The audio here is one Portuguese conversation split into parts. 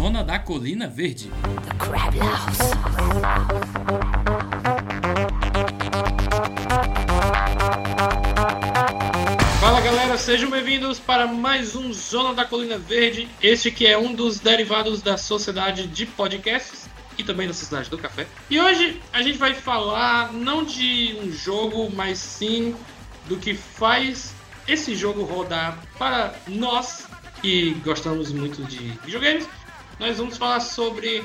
Zona da Colina Verde. Fala galera, sejam bem-vindos para mais um Zona da Colina Verde. Este que é um dos derivados da Sociedade de Podcasts e também da Sociedade do Café. E hoje a gente vai falar não de um jogo, mas sim do que faz esse jogo rodar para nós que gostamos muito de videogames. Nós vamos falar sobre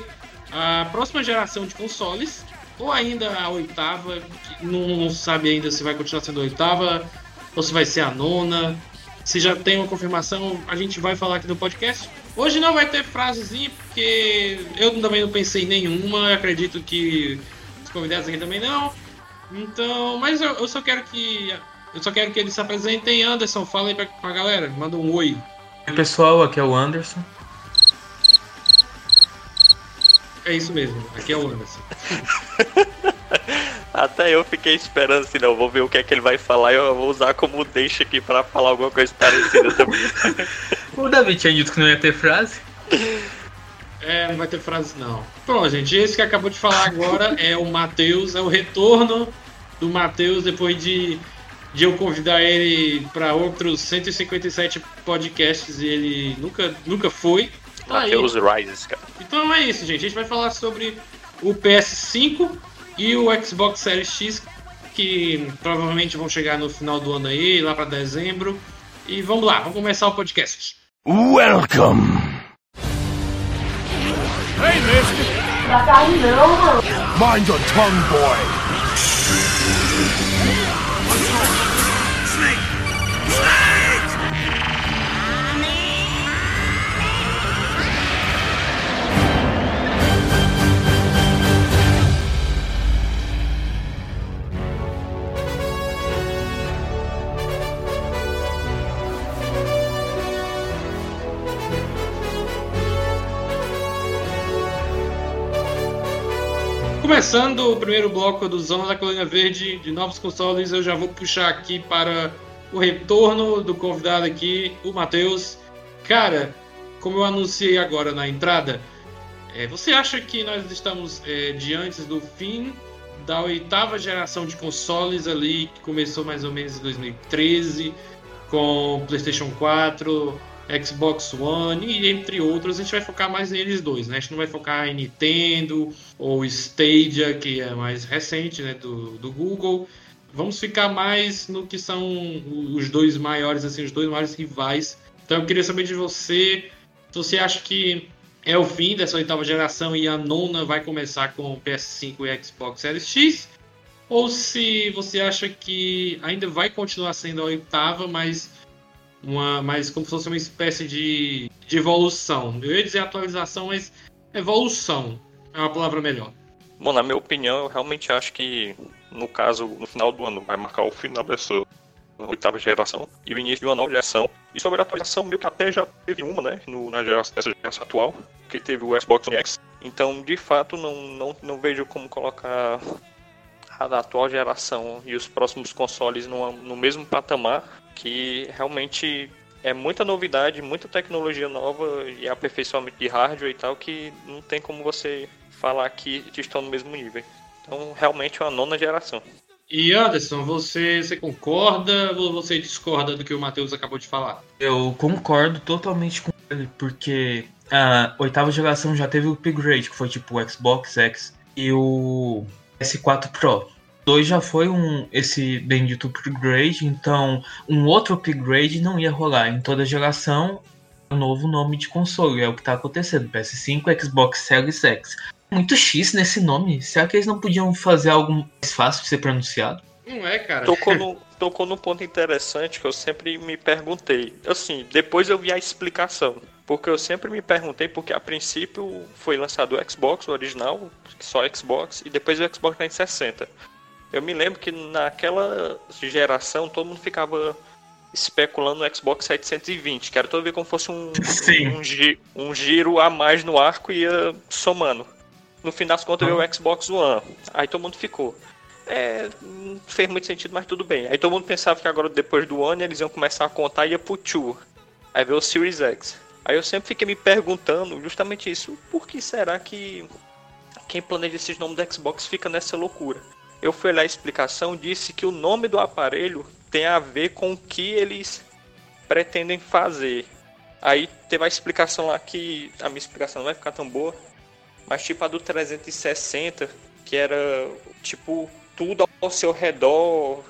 a próxima geração de consoles, ou ainda a oitava, não, não sabe ainda se vai continuar sendo a oitava, ou se vai ser a nona. Se já tem uma confirmação, a gente vai falar aqui no podcast. Hoje não vai ter frasezinha, porque eu também não pensei em nenhuma, acredito que os convidados aqui também não. Então, mas eu, eu só quero que eu só quero que eles se apresentem. Anderson, fala aí pra, pra galera, manda um oi. Oi pessoal, aqui é o Anderson. É isso mesmo, aqui é o Anderson. Até eu fiquei esperando assim, não, vou ver o que é que ele vai falar e eu vou usar como deixa aqui pra falar alguma coisa parecida também. o David tinha dito que não ia ter frase. É, não vai ter frase não. Pronto, gente, esse que acabou de falar agora é o Matheus, é o retorno do Matheus depois de, de eu convidar ele para outros 157 podcasts e ele nunca, nunca foi. Tá Matheus Rises, cara. Então é isso, gente. A gente vai falar sobre o PS5 e o Xbox Series X, que provavelmente vão chegar no final do ano aí, lá para dezembro. E vamos lá, vamos começar o podcast. Welcome! Hey, mister! Cair não, mano. Mind your tongue, boy! Começando o primeiro bloco do Zona da Colônia Verde de novos consoles, eu já vou puxar aqui para o retorno do convidado aqui, o Matheus. Cara, como eu anunciei agora na entrada, é, você acha que nós estamos é, diante do fim da oitava geração de consoles ali, que começou mais ou menos em 2013, com PlayStation 4, Xbox One e entre outros, a gente vai focar mais neles dois, né? A gente não vai focar em Nintendo ou Stadia, que é mais recente, né, do, do Google. Vamos ficar mais no que são os dois maiores, assim, os dois maiores rivais. Então eu queria saber de você, se você acha que é o fim dessa oitava geração e a nona vai começar com o PS5 e Xbox Series X, ou se você acha que ainda vai continuar sendo a oitava, mas uma, mas como se fosse uma espécie de, de evolução. Eu ia dizer atualização, mas evolução é uma palavra melhor. Bom, na minha opinião, eu realmente acho que, no caso, no final do ano, vai marcar o final dessa oitava geração e o início de uma nova geração. E sobre a atualização, meio que até já teve uma, né, no, na geração, nessa geração atual, que teve o Xbox One X. Então, de fato, não, não, não vejo como colocar a atual geração e os próximos consoles no, no mesmo patamar, que realmente é muita novidade, muita tecnologia nova e aperfeiçoamento de hardware e tal, que não tem como você falar que estão no mesmo nível. Então, realmente é uma nona geração. E Anderson, você, você concorda ou você discorda do que o Matheus acabou de falar? Eu concordo totalmente com ele, porque a oitava geração já teve o upgrade, que foi tipo o Xbox X e o S4 Pro. 2 já foi um esse bendito upgrade, então um outro upgrade não ia rolar. Em toda geração, um novo nome de console, é o que está acontecendo. PS5, Xbox Series X. Muito X nesse nome. Será que eles não podiam fazer algo mais fácil de ser pronunciado? Não é, cara. Tocou no, tocou num ponto interessante que eu sempre me perguntei. Assim, depois eu vi a explicação. Porque eu sempre me perguntei, porque a princípio foi lançado o Xbox, o original, só Xbox, e depois o Xbox 360. Eu me lembro que naquela geração todo mundo ficava especulando no Xbox 720, que era todo ver como fosse um, um, gi um, giro a mais no arco e ia somando. No fim das contas veio o Xbox One. Aí todo mundo ficou. É, não fez muito sentido, mas tudo bem. Aí todo mundo pensava que agora depois do One eles iam começar a contar e ia pro 2. Aí veio o Series X. Aí eu sempre fiquei me perguntando justamente isso, por que será que quem planeja esses nomes do Xbox fica nessa loucura? Eu fui lá a explicação, disse que o nome do aparelho tem a ver com o que eles pretendem fazer. Aí teve a explicação lá que a minha explicação não vai ficar tão boa, mas tipo a do 360, que era tipo tudo ao seu redor,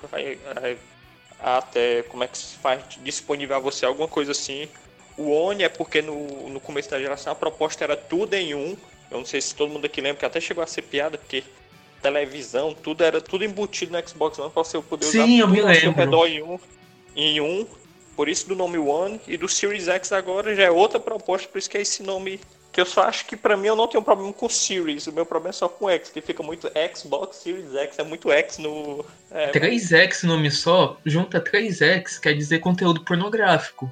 até como é que se faz disponível a você alguma coisa assim. O Oni é porque no, no começo da geração a proposta era tudo em um. Eu não sei se todo mundo aqui lembra que até chegou a ser piada, porque televisão, tudo era tudo embutido no Xbox One para você poder Sim, usar eu tudo me lembro. em um, em um. Por isso do nome One e do Series X agora já é outra proposta, por isso que é esse nome que eu só acho que pra mim eu não tenho problema com Series, o meu problema é só com X, que fica muito Xbox Series X, é muito X no é, 3X nome só, junta 3X, quer dizer conteúdo pornográfico.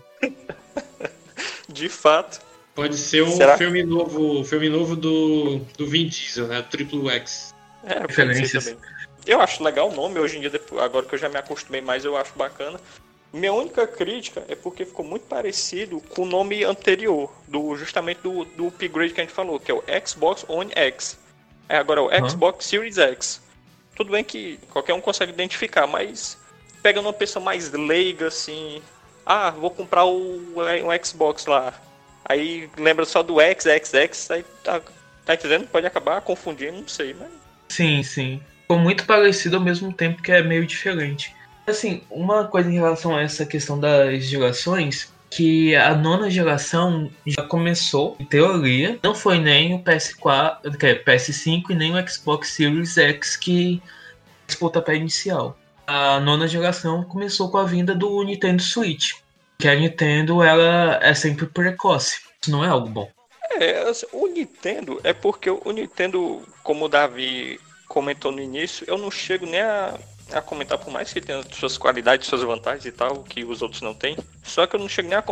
de fato. Pode ser um Será? filme novo, filme novo do, do Vin Diesel, né? Triple X. É, Referências. também. Eu acho legal o nome, hoje em dia, depois- agora que eu já me acostumei mais, eu acho bacana. Minha única crítica é porque ficou muito parecido com o nome anterior, do justamente do, do upgrade que a gente falou, que é o Xbox One X. É agora o Aham. Xbox Series X. Tudo bem que qualquer um consegue identificar, mas pegando uma pessoa mais leiga, assim, ah, vou comprar o, o Xbox lá. Aí lembra só do X, X, X, aí tá, tá entendendo? Pode acabar confundindo, não sei, mas Sim, sim. Ficou muito parecido ao mesmo tempo que é meio diferente. Assim, uma coisa em relação a essa questão das gerações, que a nona geração já começou, em teoria, não foi nem o PS4, que é PS5 e nem o Xbox Series X que esse pontapé inicial. A nona geração começou com a vinda do Nintendo Switch, que a Nintendo ela é sempre precoce. Isso não é algo bom. É, assim, o Nintendo é porque o Nintendo, como o Davi comentou no início, eu não chego nem a, a comentar, por mais que tenha suas qualidades, suas vantagens e tal, que os outros não têm. Só que eu não chego nem a,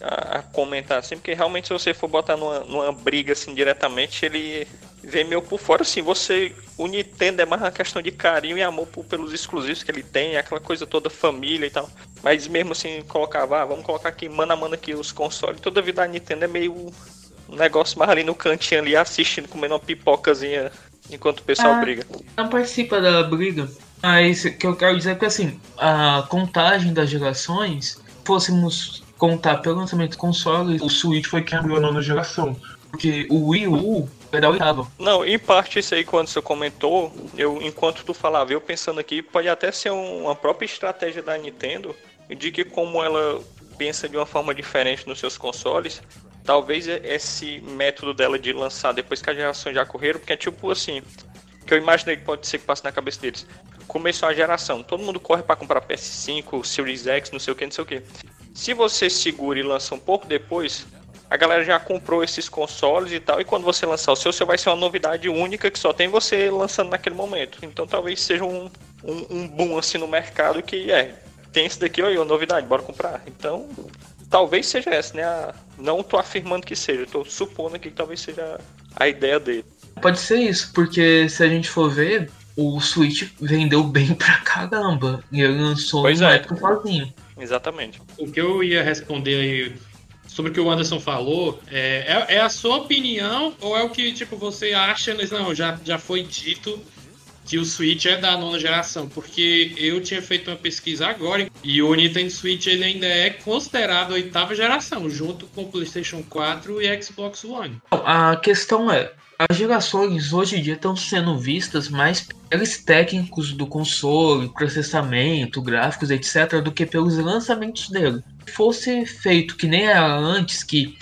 a- a comentar assim, porque realmente se você for botar numa, numa briga assim diretamente, ele vem meio por fora. Assim, você. O Nintendo é mais uma questão de carinho e amor por- pelos exclusivos que ele tem, aquela coisa toda família e tal. Mas mesmo assim, colocava, ah, vamos colocar aqui mano a mano aqui os consoles, toda vida a Nintendo é meio um negócio mais ali no cantinho ali assistindo, comendo uma pipocazinha enquanto o pessoal Ah. briga. não participa da briga. Mas o que eu quero dizer é que assim, a contagem das gerações, se fôssemos contar pelo lançamento do console, o Switch foi quem abriu a nona geração. Porque o Wii U foi da oitava. Não, em parte isso aí quando você comentou, eu enquanto tu falava, eu pensando aqui, pode até ser um- uma própria estratégia da Nintendo de que como ela pensa de uma forma diferente nos seus consoles, talvez esse método dela de lançar depois que as gerações já correram, porque é tipo assim, que eu imaginei que pode ser que passe na cabeça deles. Começou a geração, todo mundo corre para comprar PS5, Series X, não sei o que, não sei o que. Se você segura e lança um pouco depois, a galera já comprou esses consoles e tal, e quando você lançar o seu, seu vai ser uma novidade única que só tem você lançando naquele momento. Então talvez seja um, um, um boom assim no mercado que é, tem esse daqui, olha, novidade, bora comprar. Então, talvez seja essa, né? A- não tô afirmando que seja, tô supondo aqui que talvez seja a ideia dele. Pode ser isso, porque se a gente for ver, o Switch vendeu bem pra caramba. E ele lançou Pois na é. época sozinho. Exatamente. O que eu ia responder aí sobre o que o Anderson falou é, é, é a sua opinião ou é o que tipo você acha? mas Não, já, já foi dito que o Switch é da nona geração, porque eu tinha feito uma pesquisa agora e o Nintendo Switch ele ainda é considerado oitava geração, junto com o PlayStation 4 e Xbox One. A questão é, as gerações hoje em dia estão sendo vistas mais pelos técnicos do console, processamento, gráficos, etc., do que pelos lançamentos dele. Se fosse feito que nem era antes, que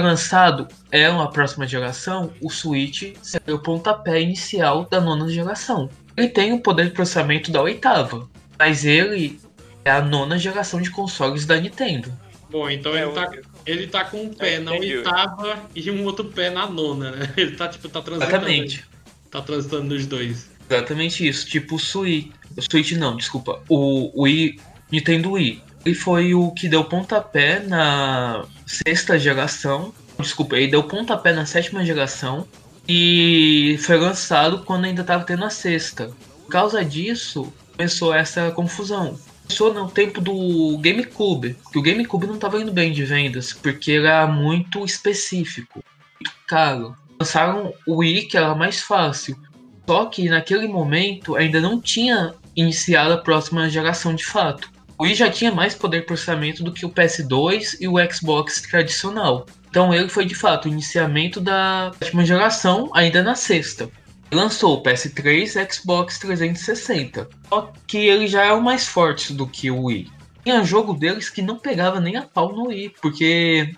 lançado é uma próxima geração, o Switch seria o pontapé inicial da nona geração. Ele tem o poder de processamento da oitava, mas ele é a nona geração de consoles da Nintendo. Bom, então É, ele tá, ele tá com um pé Eu na oitava e um outro pé na nona, né? Ele tá tipo, tá transitando. Exatamente. Tá transitando nos dois. Exatamente isso. Tipo o Switch. O Switch não, desculpa. O Wii. Nintendo Wii. Ele foi o que deu pontapé na sexta geração. Desculpa, ele deu pontapé na sétima geração. E foi lançado quando ainda estava tendo a sexta. Por causa disso, começou essa confusão. começou no tempo do GameCube, que o GameCube não estava indo bem de vendas, porque era muito específico, muito caro. Lançaram o Wii, que era mais fácil. Só que naquele momento ainda não tinha iniciado a próxima geração de fato. O Wii já tinha mais poder de processamento do que o PS2 e o Xbox tradicional. Então ele foi de fato o iniciamento da última geração, ainda na sexta. Lançou o PS3 e Xbox 360. Só que ele já é o mais forte do que o Wii. Tinha jogo deles que não pegava nem a pau no Wii, porque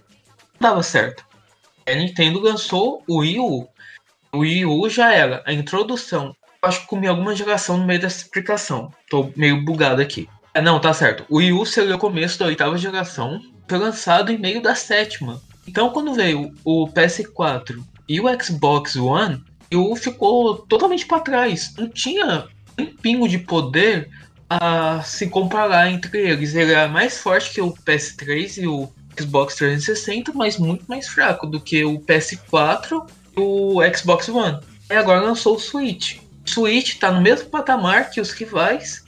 não dava certo. A Nintendo lançou o Wii U. O Wii U já era a introdução. Acho que comi alguma geração no meio dessa explicação. Tô meio bugado aqui. É, não, tá certo. O Wii U seria o começo da oitava geração. Foi lançado em meio da sétima. Então, quando veio o PS4 e o Xbox One, o ficou totalmente para trás. Não tinha um pingo de poder a se comparar entre eles. Ele era mais forte que o PS3 e o Xbox 360, mas muito mais fraco do que o PS4 e o Xbox One. E agora lançou o Switch. O Switch está no mesmo patamar que os rivais.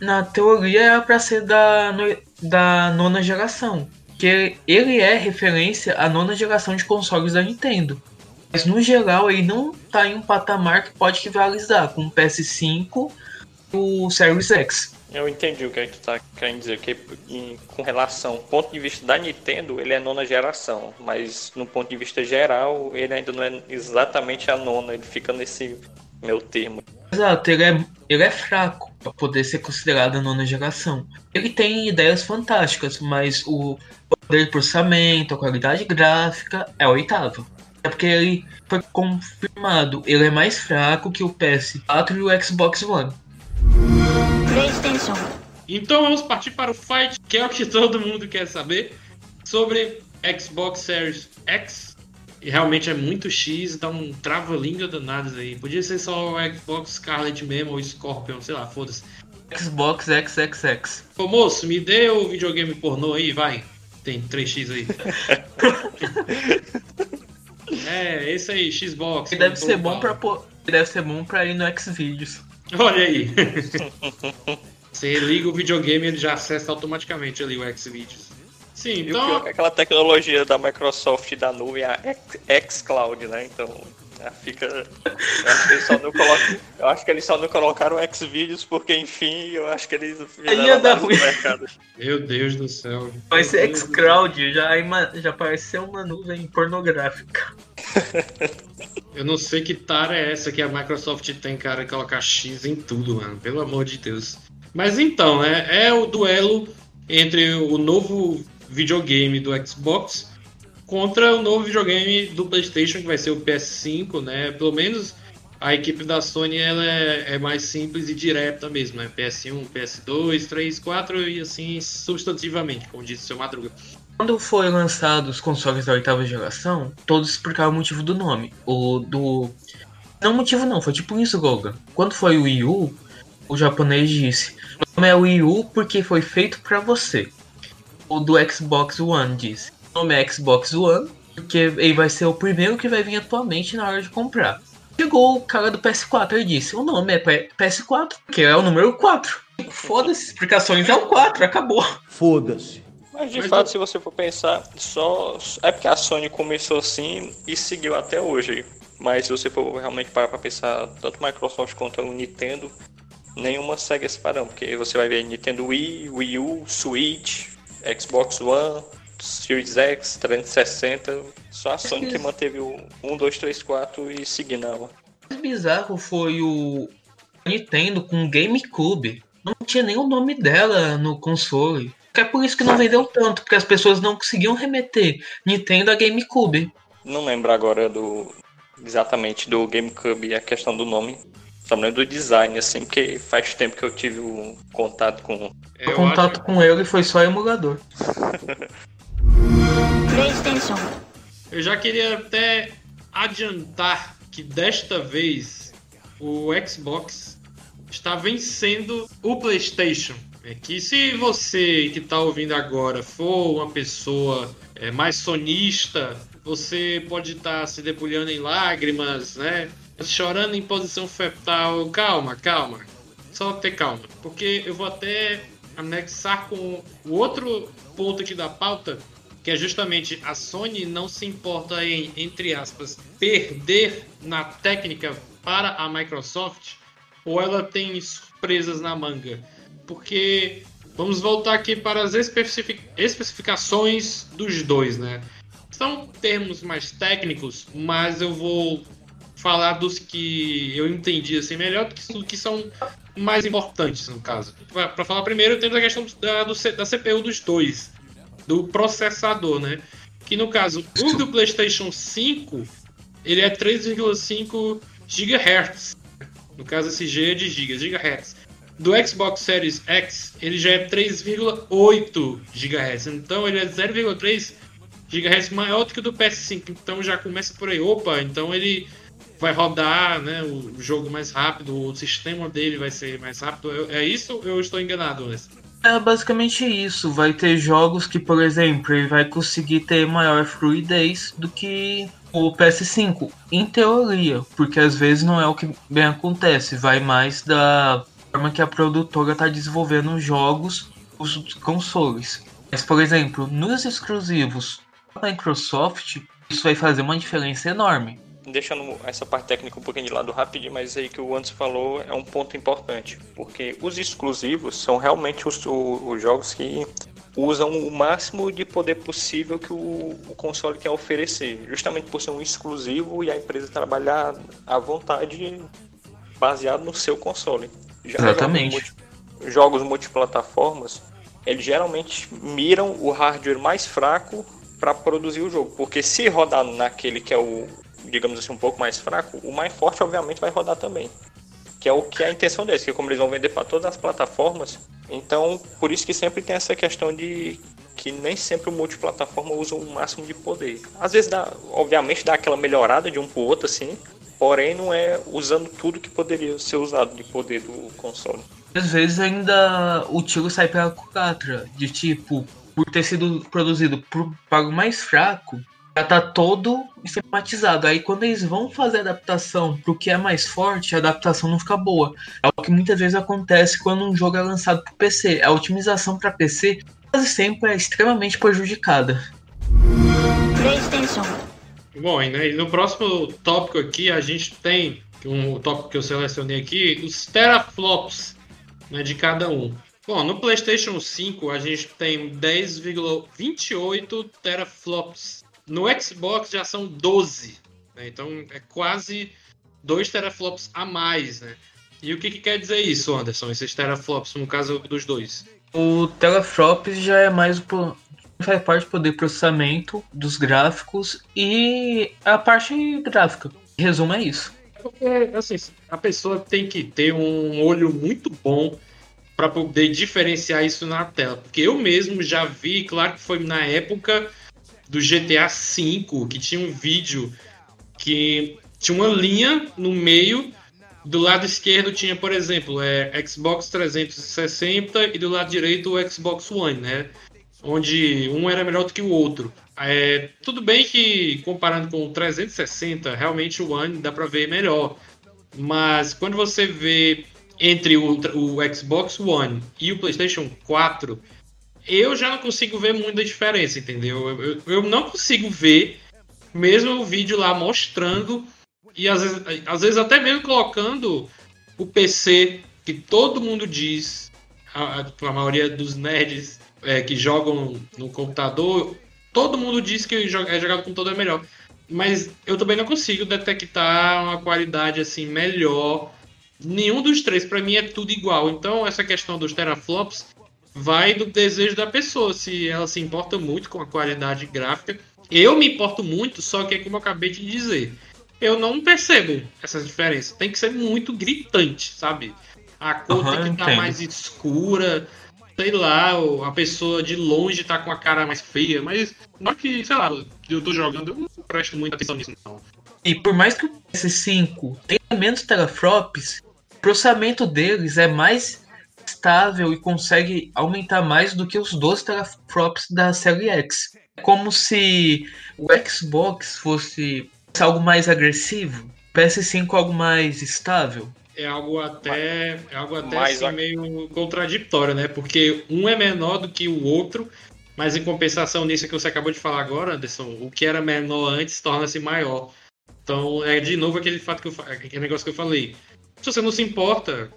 Na teoria era para ser da, da nona geração que ele é referência à nona geração de consoles da Nintendo. Mas no geral ele não está em um patamar que pode rivalizar com o PS5 e o Series X. Eu entendi o que, é que tu tá querendo dizer, que em, com relação ao ponto de vista da Nintendo, ele é nona geração, mas no ponto de vista geral, ele ainda não é exatamente a nona, ele fica nesse meu termo. Exato, ele é, ele é fraco para poder ser considerado a nona geração. Ele tem ideias fantásticas, mas o poder de processamento, a qualidade gráfica é a oitava. É porque ele foi confirmado, ele é mais fraco que o PS4 e o Xbox One. Então vamos partir para o fight, que é o que todo mundo quer saber sobre Xbox Series X e realmente é muito X, dá um trava-língua danado aí. Podia ser só o Xbox Scarlet mesmo ou Scorpion, sei lá, foda-se. Xbox XXX. Ô moço, me dê o videogame pornô aí, vai. Tem 3x aí. é, esse aí, Xbox. Deve ser bom para deve ser bom para ir no Xvideos. Olha aí. Você liga o videogame e ele já acessa automaticamente ali o Xvideos. Sim, então. É aquela tecnologia da Microsoft da nuvem, a xCloud, né? Então. Fica. Eu acho que eles só não, colocam, eu acho que eles só não colocaram Xvideos porque, enfim, eu acho que eles Ia dar ruim. mercado. Meu Deus do céu. Vai ser xCloud, já, já parece ser uma nuvem pornográfica. Eu não sei que tara é essa que a Microsoft tem, cara, colocar X em tudo, mano. Pelo amor de Deus. Mas então, né? É o duelo entre o novo videogame do Xbox contra o novo videogame do PlayStation, que vai ser o PS5, né? Pelo menos a equipe da Sony ela é, é, mais simples e direta mesmo, né? PS1, PS2, 3, 4 e assim substantivamente, como disse o seu Madruga. Quando foi lançado os consoles da oitava geração, todos explicaram o motivo do nome. O do. Não motivo não, foi tipo isso, Goga. Quando foi o Wii U, o japonês disse: O nome é Wii U porque foi feito para você o do Xbox One disse. O nome é Xbox One, porque ele vai ser o primeiro que vai vir atualmente na hora de comprar. Chegou o cara do PS4 e disse: O nome é PS4, que é o número 4. Foda-se, explicações é o 4, acabou. Foda-se. Mas de Mas fato, eu... se você for pensar, só é porque a Sony começou assim e seguiu até hoje. Mas se você for realmente parar pra pensar, tanto Microsoft quanto o Nintendo, nenhuma segue esse padrão, porque você vai ver Nintendo Wii, Wii U, Switch, Xbox One, Series X, 360. Só a Sony que manteve o 1, 2, 3, 4 e seguindo ela. O mais bizarro foi o Nintendo com GameCube. Não tinha nem o nome dela no console. É por isso que não vendeu tanto, porque as pessoas não conseguiam remeter Nintendo a GameCube. Não lembro agora do exatamente do GameCube a questão do nome. Só me lembro do design, assim, porque faz tempo que eu tive um contato com. o contato acho... com ele foi só emulador. PlayStation. Eu já queria até adiantar que desta vez o Xbox está vencendo o PlayStation. É que se você que está ouvindo agora for uma pessoa é, mais sonista, você pode estar tá se debulhando em lágrimas, né? Chorando em posição fetal. Calma, calma. Só ter calma. Porque eu vou até anexar com o outro ponto aqui da pauta, que é justamente a Sony não se importa em, entre aspas, perder na técnica para a Microsoft, ou ela tem surpresas na manga. Porque vamos voltar aqui para as especific especificações dos dois, né? São termos mais técnicos, mas eu vou falar dos que eu entendi assim melhor do que, são mais importantes no caso. Para falar primeiro, temos a questão da, do, da CPU dos dois, do processador, né? Que no caso, o do PlayStation 5, ele é 3,5 GHz. No caso, esse G é de gigas, GHz. Do Xbox Series X, ele já é 3,8 GHz. Então, ele é 0,3 GHz maior do que o do PS5. Então, já começa por aí. Opa, então ele vai rodar né, o jogo mais rápido, o sistema dele vai ser mais rápido. É isso ou eu estou enganado, Anderson? É basicamente isso. Vai ter jogos que, por exemplo, ele vai conseguir ter maior fluidez do que o PS5, em teoria, porque às vezes não é o que bem acontece, vai mais da forma que a produtora está desenvolvendo os jogos, os consoles. Mas, por exemplo, nos exclusivos da Microsoft, isso vai fazer uma diferença enorme. Deixando essa parte técnica um pouquinho de lado rapidinho, mas aí que o Anderson falou é um ponto importante, porque os exclusivos são realmente os, os jogos que usam o máximo de poder possível que o, o, console quer oferecer, justamente por ser um exclusivo e a empresa trabalhar à vontade baseado no seu console. Já Exatamente. Jogos, multi, jogos multiplataformas, eles geralmente miram o hardware mais fraco para produzir o jogo, porque se rodar naquele que é o, digamos assim, um pouco mais fraco, o mais forte obviamente vai rodar também que é o que é a intenção deles, que como eles vão vender para todas as plataformas, então por isso que sempre tem essa questão de que nem sempre o multiplataforma usa o máximo de poder. Às vezes dá, obviamente dá aquela melhorada de um pro outro assim, porém não é usando tudo que poderia ser usado de poder do console. Às vezes ainda o tiro sai pela culatra, de tipo, por ter sido produzido por pago mais fraco, já tá todo esquematizado. Aí quando eles vão fazer a adaptação pro que é mais forte, a adaptação não fica boa. É o que muitas vezes acontece quando um jogo é lançado pro PC. A otimização para PC quase sempre é extremamente prejudicada. PlayStation. Bom, né, e no próximo tópico aqui a gente tem um tópico que eu selecionei aqui, os teraflops né, de cada um. Bom, no PlayStation 5 a gente tem 10,28 teraflops no Xbox já são 12, né? então é quase 2 teraflops a mais, né? E o que, que, quer dizer isso, Anderson, esses teraflops, no caso dos dois? O teraflops já é mais o faz parte do poder de processamento dos gráficos e a parte gráfica. Resumo, é isso. Porque, assim, a pessoa tem que ter um olho muito bom para poder diferenciar isso na tela. Porque eu mesmo já vi, claro que foi na época do GTA V, que tinha um vídeo que tinha uma linha no meio. Do lado esquerdo tinha, por exemplo, é, Xbox 360 e do lado direito o Xbox One, né? Onde um era melhor do que o outro. É, tudo bem que comparando com o 360, realmente o One dá para ver melhor. Mas quando você vê entre o, o Xbox One e o PlayStation 4, eu já não consigo ver muita diferença, entendeu? Eu, eu, eu não consigo ver, mesmo o vídeo lá mostrando, e às vezes, às vezes até mesmo colocando o PC, que todo mundo diz, a, a maioria dos nerds é, que jogam no computador, todo mundo diz que é jogado com computador é melhor. Mas eu também não consigo detectar uma qualidade assim melhor. Nenhum dos três, para mim, é tudo igual. Então, essa questão dos teraflops vai do desejo da pessoa, se ela se importa muito com a qualidade gráfica. Eu me importo muito, só que é como eu acabei de dizer, eu não percebo essa diferença. Tem que ser muito gritante, sabe? A cor uhum, tem que estar tá mais escura, sei lá, a pessoa de longe tá com a cara mais feia, mas não que, sei lá, eu tô jogando, eu não presto muita atenção nisso, não. E por mais que o PS5 tenha menos teraflops, o processamento deles é mais estável e consegue aumentar mais do que os 12 teraflops da série X. É como se o Xbox fosse algo mais agressivo, PS5 algo mais estável. é algo até, é algo até assim, a- meio contraditório, né? Porque um é menor do que o outro, mas em compensação nisso que você acabou de falar agora, Anderson, o que era menor antes torna-se maior. Então é de novo aquele fato que eu, aquele negócio que eu falei. Se você não se importa,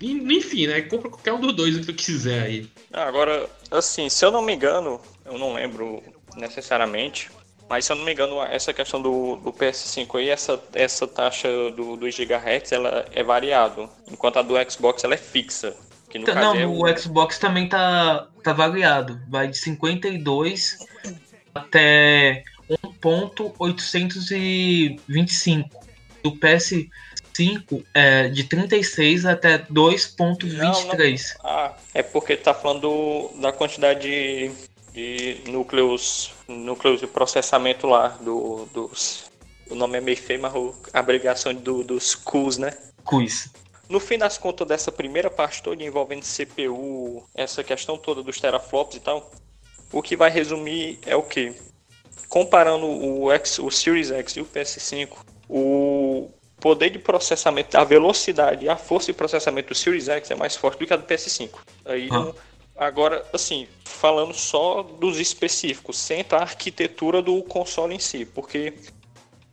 enfim, né? Compra qualquer um dos dois o que tu quiser aí. Ah, Agora, assim, se eu não me engano, eu não lembro necessariamente, mas se eu não me engano, essa questão do, do PS5 aí, essa, essa taxa do, dos GHz, ela é variado, enquanto a do Xbox ela é fixa. Que no Tá, caso Não, é o Xbox também tá, tá variado. Vai de 52 até 1.825. Do PS5 é de 36 até 2.23. Ah, é porque tá falando do- da quantidade de, de núcleos, núcleos de processamento lá, do, dos. O nome é meio feio, mas a abreviação do, dos CUs, né? Quiz. No fim das contas dessa primeira parte toda envolvendo CPU, essa questão toda dos teraflops e tal, o que vai resumir é o que? Comparando o, X, o Series X e o PS5, o poder de processamento, a velocidade a força de processamento do Series X é mais forte do que a do PS5. Aí, Ah. agora, assim, falando só dos específicos, sem a arquitetura do console em si, porque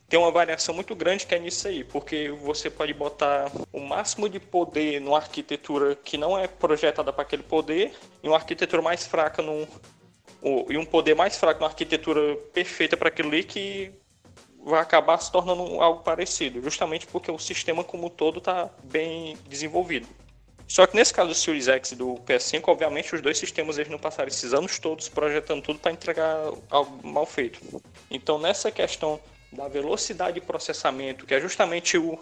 tem uma variação muito grande que é nisso aí, porque você pode botar o máximo de poder numa arquitetura que não é projetada para aquele poder e uma arquitetura mais fraca num e um poder mais fraco numa arquitetura perfeita para aquilo ali que vai acabar se tornando algo parecido, justamente porque o sistema como um todo está bem desenvolvido. Só que nesse caso do Series X e do PS5, obviamente os dois sistemas eles não passaram esses anos todos projetando tudo para entregar algo mal feito. Então nessa questão da velocidade de processamento, que é justamente o,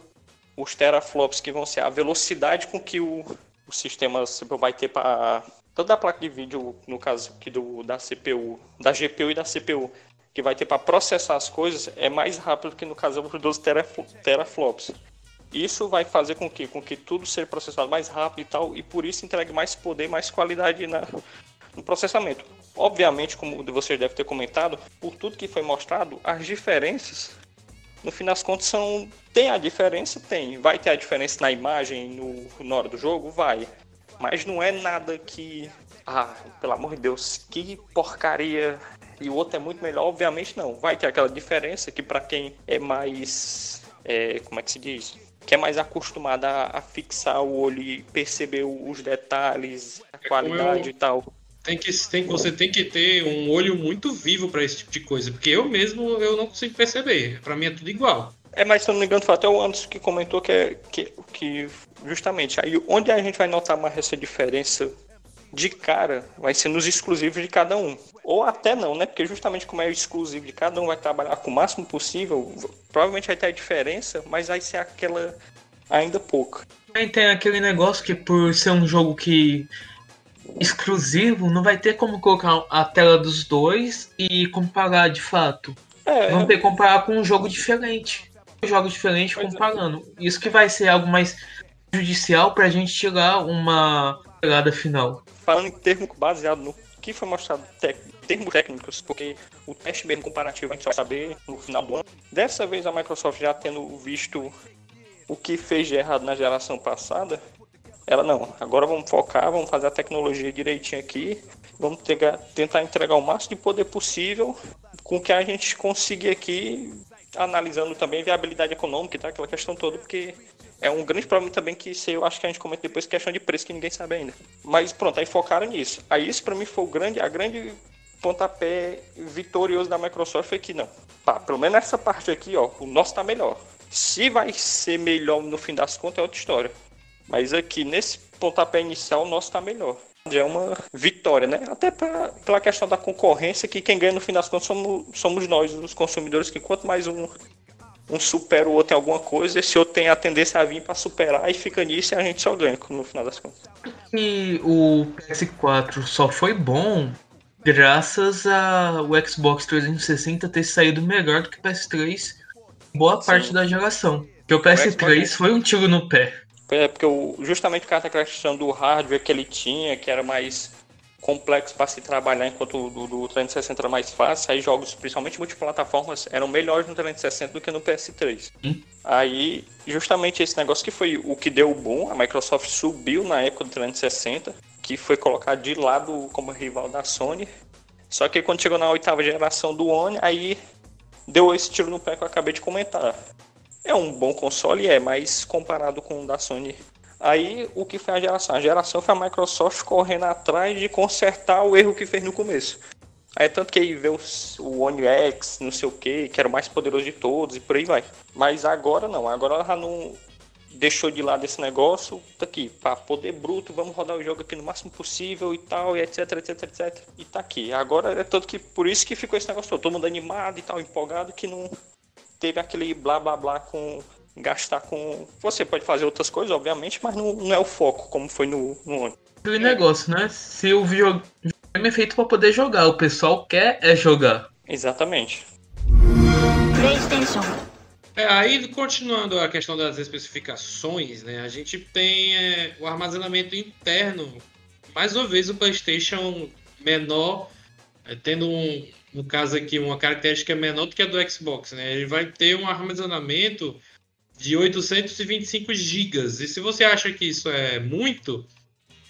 os teraflops que vão ser a velocidade com que o, o sistema vai ter para toda a placa de vídeo, no caso aqui do, da CPU, da GPU e da CPU, que vai ter para processar as coisas, é mais rápido que no caso dos terafl- teraflops. Isso vai fazer com que, com que tudo seja processado mais rápido e tal, e por isso entregue mais poder, mais qualidade na, no processamento. Obviamente, como vocês devem ter comentado, por tudo que foi mostrado, as diferenças, no fim das contas, são. Tem a diferença? Tem. Vai ter a diferença na imagem, no, na hora do jogo? Vai. Mas não é nada que. Ah, pelo amor de Deus, que porcaria. E o outro é muito melhor? Obviamente não. Vai ter aquela diferença que, para quem é mais. é, como é que se diz? Que é mais acostumado a, a fixar o olho e perceber os detalhes, a como qualidade eu- e tal. Tem que, tem, você tem que ter um olho muito vivo para esse tipo de coisa, porque eu mesmo eu não consigo perceber. Para mim é tudo igual. É, mas se eu não me engano, foi até o Anderson que comentou que, é, que, que justamente aí onde a gente vai notar mais essa diferença de cara vai ser nos exclusivos de cada um. Ou até não, né? Porque justamente como é exclusivo de cada um vai trabalhar com o máximo possível, provavelmente vai ter a diferença, mas vai ser aquela ainda pouca. Também tem aquele negócio que por ser um jogo que exclusivo, não vai ter como colocar a tela dos dois e comparar de fato. É, Vão ter que comparar com um jogo diferente. Jogos diferentes é. comparando. Isso que vai ser algo mais judicial pra gente tirar uma pegada final. falando em termo baseado no que foi mostrado termos técnicos, porque o teste mesmo comparativo a gente vai saber no final do ano. Dessa vez a Microsoft já tendo visto o que fez de errado na geração passada, ela não, agora vamos focar, vamos fazer a tecnologia direitinho aqui, vamos tentar entregar o máximo de poder possível com que a gente conseguir aqui, analisando também viabilidade econômica e tal, aquela questão toda, porque é um grande problema também que aí eu acho que a gente comenta depois, questão de preço que ninguém sabe ainda. Mas pronto, aí focaram nisso. Aí isso pra mim foi o grande, a grande pontapé vitorioso da Microsoft foi que não. Pelo menos nessa parte aqui, ó, o nosso tá melhor. Se vai ser melhor no fim das contas é outra história. Mas aqui nesse pontapé inicial o nosso tá melhor. É uma vitória, né? Até pra, pela questão da concorrência, que quem ganha no fim das contas somos, somos nós, os consumidores, que quanto mais um, um supera o outro em alguma coisa, esse outro tem a tendência a vir para superar e fica nisso e a gente só ganha no final das contas. E o PS4 só foi bom graças ao Xbox 360 ter saído melhor do que o PS3 boa parte da geração. Porque o PS3 Xbox- foi um tiro no pé. É porque o, justamente por causa daquela questão do hardware que ele tinha, que era mais complexo para se trabalhar, enquanto o do, do 360 era mais fácil. Aí jogos, principalmente multiplataformas, eram melhores no 360 do que no PS3. Sim. Aí, justamente esse negócio que foi o que deu o boom, a Microsoft subiu na época do 360, que foi colocado de lado como rival da Sony. Só que quando chegou na oitava geração do One, aí deu esse tiro no pé que eu acabei de comentar. É um bom console, é, mas comparado com o da Sony Aí o que foi a geração? A geração foi a Microsoft correndo atrás de consertar o erro que fez no começo. Aí tanto que aí veio o One X, não sei o que, que era o mais poderoso de todos e por aí vai. Mas agora não, agora ela não deixou de lado esse negócio, tá aqui, para poder bruto, vamos rodar o jogo aqui no máximo possível e tal, e etc, etc, etc. E tá aqui. Agora é tanto que por isso que ficou esse negócio todo, todo mundo animado e tal, empolgado, que não teve aquele blá blá blá com gastar com. Você pode fazer outras coisas, obviamente, mas não, não é o foco, como foi no, no Aquele negócio, né? Se o videogame é feito para poder jogar, o pessoal quer é jogar. Exatamente. PlayStation. É, aí, continuando a questão das especificações, né? A gente tem é, o armazenamento interno. Mais uma vez, o PlayStation menor, é, tendo um, no caso aqui, uma característica menor do que a do Xbox, né? Ele vai ter um armazenamento de 825 GB. E se você acha que isso é muito,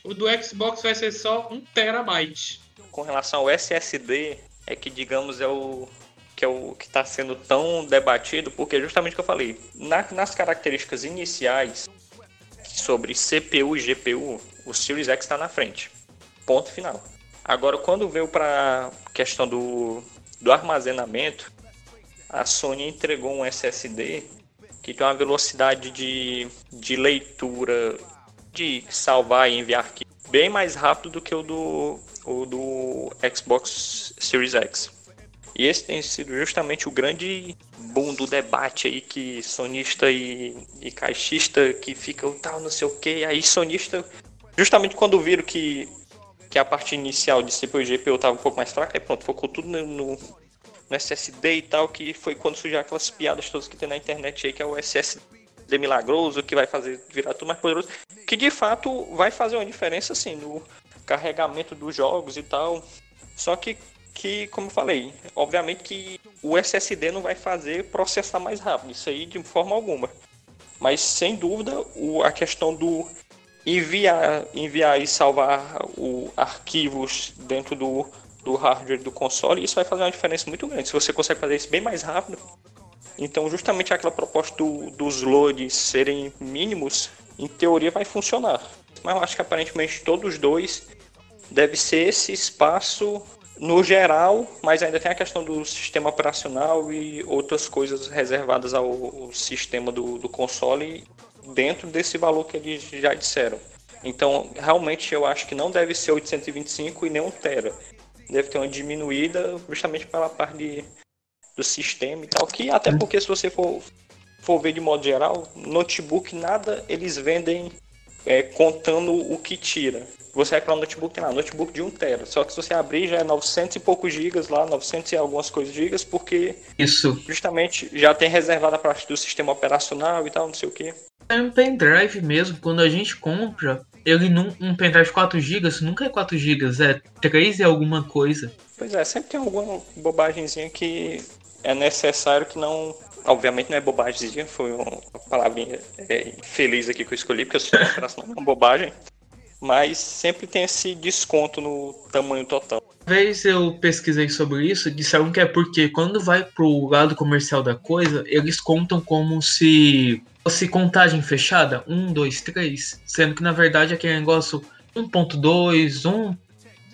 o do Xbox vai ser só 1 terabyte. Com relação ao SSD, é que digamos é o que é o que está sendo tão debatido, porque justamente o que eu falei, na, nas características iniciais sobre CPU e GPU, o Series X está na frente. Ponto final. Agora, quando veio para questão do, do armazenamento, a Sony entregou um SSD que tem uma velocidade de, de leitura, de salvar e enviar arquivo bem mais rápido do que o do, o do Xbox Series X. E esse tem sido justamente o grande boom do debate aí que sonista e, e caixista que fica tal, não sei o que. Aí sonista, justamente quando viram que, que a parte inicial de CPU e GPU estava um pouco mais fraca, aí pronto, focou tudo no, no, no SSD e tal, que foi quando surgiu aquelas piadas todas que tem na internet aí, que é o SSD milagroso, que vai fazer virar tudo mais poderoso, que de fato vai fazer uma diferença assim no carregamento dos jogos e tal. Só que que, como eu falei, obviamente que o SSD não vai fazer processar mais rápido, isso aí de forma alguma. Mas sem dúvida, o, a questão do enviar, enviar e salvar o, arquivos dentro do do hardware do console, isso vai fazer uma diferença muito grande. Se você consegue fazer isso bem mais rápido, então justamente aquela proposta do, dos loads serem mínimos, em teoria vai funcionar. Mas eu acho que aparentemente todos os dois deve ser esse espaço no geral, mas ainda tem a questão do sistema operacional e outras coisas reservadas ao, ao sistema do, do console dentro desse valor que eles já disseram. Então, realmente eu acho que não deve ser 825 e nem 1 tera deve ter uma diminuída justamente pela parte de, do sistema e tal. Que até porque se você for, for ver de modo geral, notebook nada eles vendem é, contando o que tira. Você um notebook, tem lá, notebook de 1 tera. Só que se você abrir já é 900 e poucos gigas lá, 900 e algumas coisas gigas, porque Isso. justamente já tem reservado a parte do sistema operacional e tal, não sei o que. É um pendrive mesmo, quando a gente compra, ele num, um pendrive 4 GB nunca é 4 GB, é 3 e alguma coisa. Pois é, sempre tem alguma bobagemzinha que é necessário que não. Obviamente não é bobagemzinha, foi uma palavrinha é, feliz aqui que eu escolhi, porque eu sou uma uma bobagem. Mas sempre tem esse desconto no tamanho total. Uma vez eu pesquisei sobre isso, disseram que é porque quando vai pro lado comercial da coisa, eles contam como se fosse contagem fechada, 1, 2, 3, sendo que na verdade aquele negócio 1.2, 1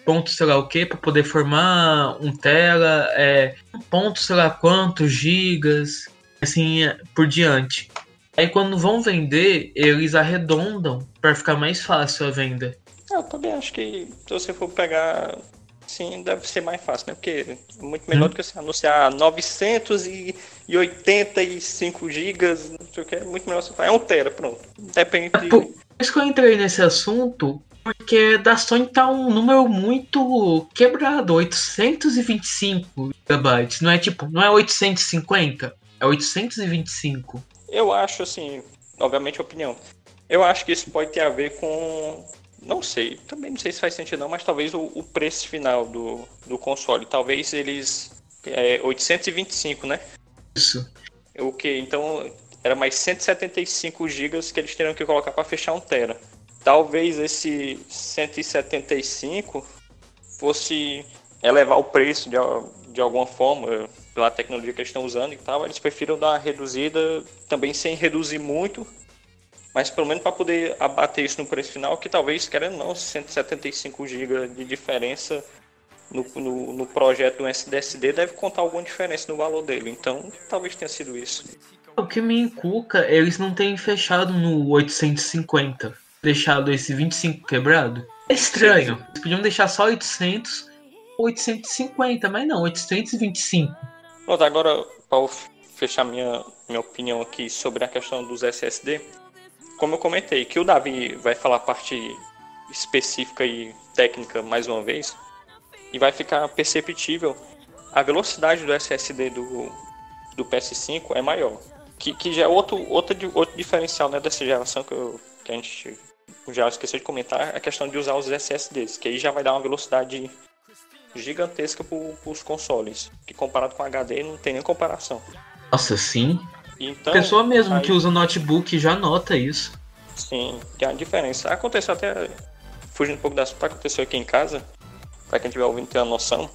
ponto sei lá o que para poder formar um tela, é, um ponto sei lá quantos gigas, assim por diante. Aí quando vão vender, eles arredondam para ficar mais fácil a venda. Eu também acho que se você for pegar Sim, deve ser mais fácil, né? Porque é muito melhor hum. do que você anunciar 985 gigas, não sei o que, é muito melhor você falar, é um tera, pronto. Depende é por isso que eu entrei nesse assunto, porque da Sony tá um número muito quebrado, 825 GB, não é tipo, não é 850, é 825. Eu acho assim, obviamente opinião, eu acho que isso pode ter a ver com Não sei, também não sei se faz sentido não, mas talvez o, o preço final do, do console, talvez eles... É 825, né? Isso. O que? Então era mais 175 GB que eles teriam que colocar para fechar um tera. Talvez esse 175 fosse elevar o preço de, de alguma forma pela tecnologia que eles estão usando e tal. Eles prefiram dar uma reduzida também sem reduzir muito, mas pelo menos para poder abater isso no preço final, que talvez, querendo ou não, 175 GB de diferença no, no, no, projeto do SDSD deve contar alguma diferença no valor dele. Então, talvez tenha sido isso. O que me encuca, eles não têm fechado no 850, deixado esse 25 quebrado. É estranho. Eles podiam deixar só 800 ou 850, mas não, 825. Pronto, agora, para fechar minha, minha opinião aqui sobre a questão dos SSD, como eu comentei, que o Davi vai falar a parte específica e técnica mais uma vez, e vai ficar perceptível a velocidade do SSD do, do PS5 é maior. Que, que já é outro, outro, outro diferencial né, dessa geração que, eu, que a gente já esqueceu de comentar, a questão de usar os SSDs, que aí já vai dar uma velocidade gigantesca para os consoles, que comparado com HD não tem nem comparação. Nossa, sim. Então, Pessoa mesmo aí, que usa notebook já nota isso. Sim, tem a diferença. Aconteceu até, fugindo um pouco da assunto, aconteceu aqui em casa, para quem estiver ouvindo ter uma noção,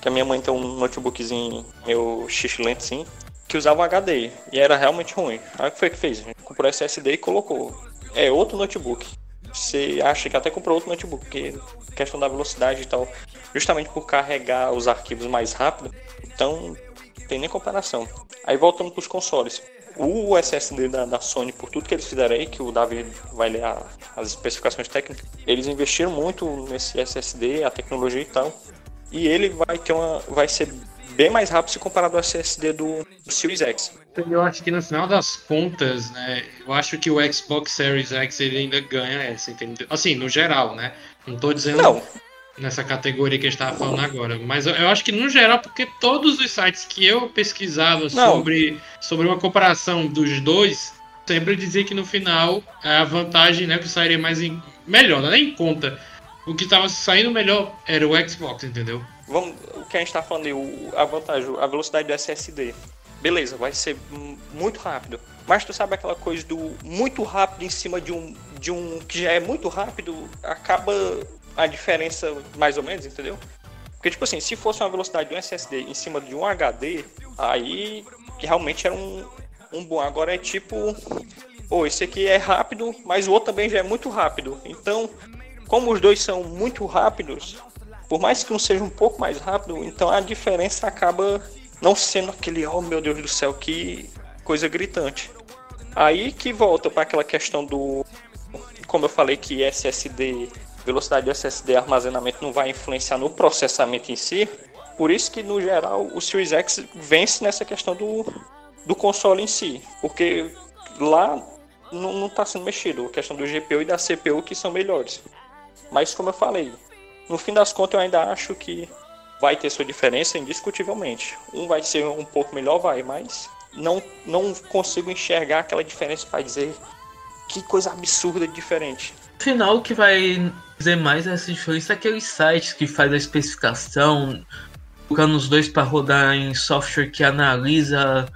que a minha mãe tem um notebookzinho meu xixilento assim, que usava HD, e era realmente ruim. Aí o que foi que fez? A comprou SSD e colocou. É outro notebook. Você acha que até comprou outro notebook, porque questão da velocidade e tal, justamente por carregar os arquivos mais rápido, então tem nem comparação. Aí voltando para os consoles. O SSD da, da, Sony, por tudo que eles fizeram aí, que o David vai ler a, as especificações técnicas, eles investiram muito nesse SSD, a tecnologia e tal. E ele vai ter uma. vai ser bem mais rápido se comparado ao SSD do, do Series X. Eu acho que no final das contas, né, eu acho que o Xbox Series X ele ainda ganha essa, entendeu? Assim, no geral, né? Não tô dizendo Não. Nessa categoria que a gente tava falando agora, mas eu, eu, acho que no geral, porque todos os sites que eu pesquisava sobre, sobre uma comparação dos dois, sempre dizia que no final a vantagem, né, sairia mais em, melhor, não é nem em conta. O que tava saindo melhor era o Xbox, entendeu? Vamos, o que a gente tá falando aí, o, a vantagem, a velocidade do SSD. Beleza, vai ser muito rápido. Mas tu sabe aquela coisa do muito rápido em cima de um, de um que já é muito rápido, acaba a diferença mais ou menos, entendeu? Porque, tipo assim, se fosse uma velocidade de um SSD em cima de um HD, aí que realmente era um, um bom. Agora é tipo, oh, esse aqui é rápido, mas o outro também já é muito rápido. Então, como os dois são muito rápidos, por mais que um seja um pouco mais rápido, então a diferença acaba não sendo aquele, oh meu Deus do céu, que coisa gritante. Aí que volta para aquela questão do, como eu falei que SSD, velocidade de SSD armazenamento não vai influenciar no processamento em si. Por isso que no geral o Series X vence nessa questão do, do console em si, porque lá não está sendo mexido, a questão do GPU e da CPU que são melhores. Mas como eu falei, no fim das contas eu ainda acho que vai ter sua diferença indiscutivelmente. Um vai ser um pouco melhor, vai, mas não, não consigo enxergar aquela diferença para dizer que coisa absurda de diferente. Final, que vai dizer mais essa diferença é aqueles sites que faz a especificação, colocando os dois para rodar em software que analisa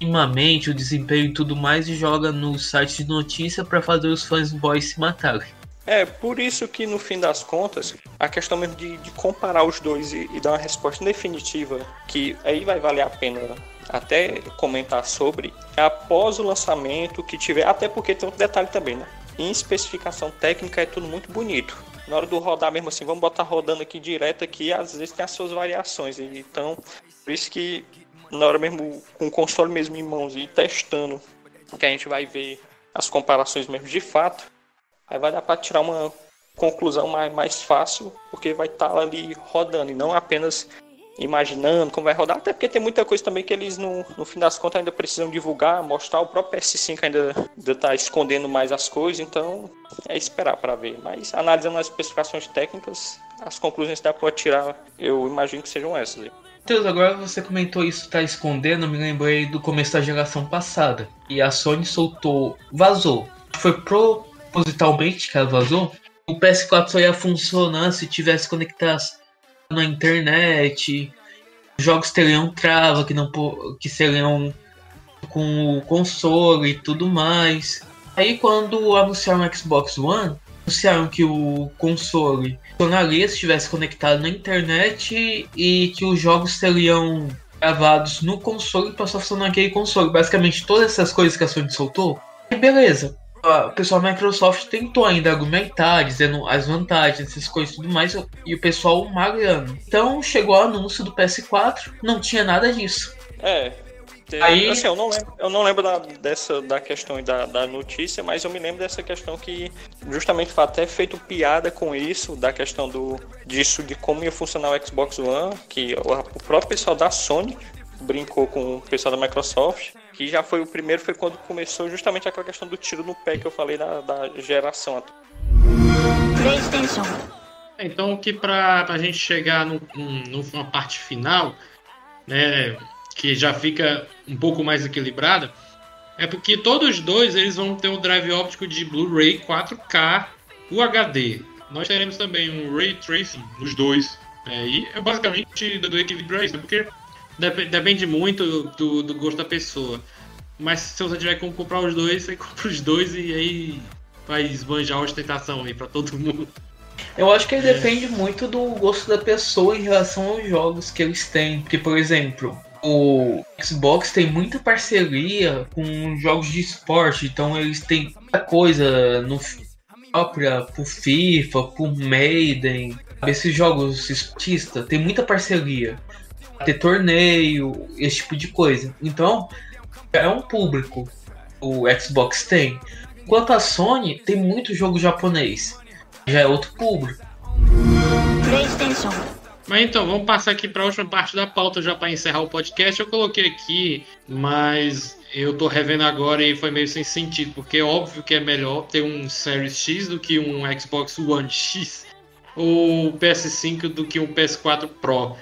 minimamente o desempenho e tudo mais e joga no site de notícia para fazer os fãs boys se matarem. É, por isso que no fim das contas, a questão mesmo de, de comparar os dois e, e, dar uma resposta definitiva, que aí vai valer a pena até comentar sobre, é após o lançamento que tiver, até porque tem outro detalhe também, né? Em especificação técnica é tudo muito bonito. Na hora do rodar mesmo assim, vamos botar rodando aqui direto aqui, às vezes tem as suas variações. Então, por isso que na hora mesmo, com o console mesmo em mãos e testando, que a gente vai ver as comparações mesmo de fato, Aí vai dar para tirar uma conclusão mais, mais fácil, porque vai estar tá ali rodando e não apenas imaginando como vai rodar, até porque tem muita coisa também que eles no, no fim das contas ainda precisam divulgar, mostrar, o próprio PS5 ainda está escondendo mais as coisas, então é esperar para ver. Mas analisando as especificações técnicas, as conclusões que dá para tirar, eu imagino que sejam essas. Matheus, agora você comentou isso tá escondendo, me lembrei do começo da geração passada. E a Sony soltou, vazou. Foi pro propositalmente que ela vazou, o PS4 só ia funcionar se tivesse conectado na internet, jogos teriam trava, que não que seriam com o console e tudo mais. Aí quando anunciaram o Xbox One, anunciaram que o console funcionaria se estivesse conectado na internet e que os jogos seriam gravados no console para só funcionar naquele console. Basicamente todas essas coisas que a Sony soltou. E beleza. O pessoal da Microsoft tentou ainda argumentar, dizendo as vantagens, essas coisas e tudo mais, e o pessoal magando. Então chegou o anúncio do PS4, não tinha nada disso. É, Aí... Assim, eu não lembro, eu não lembro da, dessa, da questão da, da notícia, mas eu me lembro dessa questão que justamente foi até feito piada com isso, da questão do, disso, de como ia funcionar o Xbox One, que o, o próprio pessoal da Sony brincou com o pessoal da Microsoft, que já foi o primeiro, foi quando começou justamente aquela questão do tiro no pé que eu falei da, da geração. PlayStation. Então, que para a gente chegar no, numa parte final, né, que já fica um pouco mais equilibrada, é porque todos dois eles vão ter um drive óptico de Blu-ray 4K UHD. Nós teremos também um Ray Tracing nos dois. É, e é basicamente do equilíbrio isso, porque depende muito do, do, gosto da pessoa. Mas se você tiver como comprar os dois, você compra os dois e aí vai esbanjar a ostentação aí pra todo mundo. Eu acho que é. depende muito do gosto da pessoa em relação aos jogos que eles têm. Porque, por exemplo, o Xbox tem muita parceria com jogos de esporte, então eles têm muita coisa no própria pro FIFA, pro Maiden, esses jogos esportistas tem muita parceria, ter torneio, esse tipo de coisa. Então é um público o Xbox tem. Enquanto a Sony tem muito jogo japonês, já é outro público. PlayStation mas então, vamos passar aqui para a última parte da pauta já para encerrar o podcast. Eu coloquei aqui, mas eu tô revendo agora e foi meio sem sentido, porque é óbvio que é melhor ter um Series X do que um Xbox One X ou PS5 do que um PS4 Pro.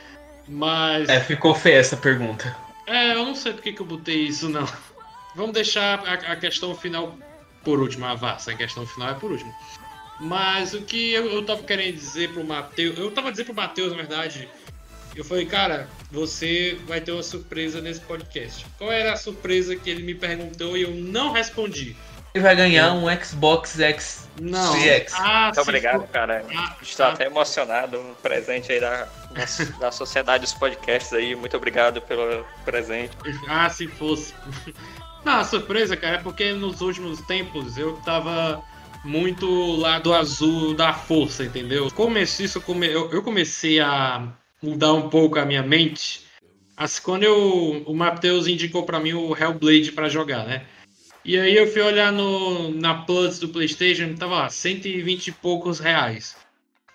Mas. É, ficou feia essa pergunta. É, eu não sei porque que eu botei isso, não. Vamos deixar a, a questão final por último, a vassa. A questão final é por último. Mas o que eu, eu tava querendo dizer pro Matheus. Eu tava dizendo pro Matheus, na verdade. Eu falei, cara, você vai ter uma surpresa nesse podcast. Qual era a surpresa que ele me perguntou e eu não respondi? Ele vai ganhar um Xbox X não. X. Ah, Muito obrigado, for... cara. Ah, Estou ah. até emocionado. Um presente aí da, da Sociedade dos Podcasts aí. Muito obrigado pelo presente. Ah, se fosse. Não, a surpresa, cara, é porque nos últimos tempos eu tava muito lado azul da força, entendeu? Comecei isso, eu comecei a mudar um pouco a minha mente assim, quando eu, o Matheus indicou para mim o Hellblade para jogar, né? E aí eu fui olhar no, na Plus do PlayStation, tava lá, 120 e poucos reais.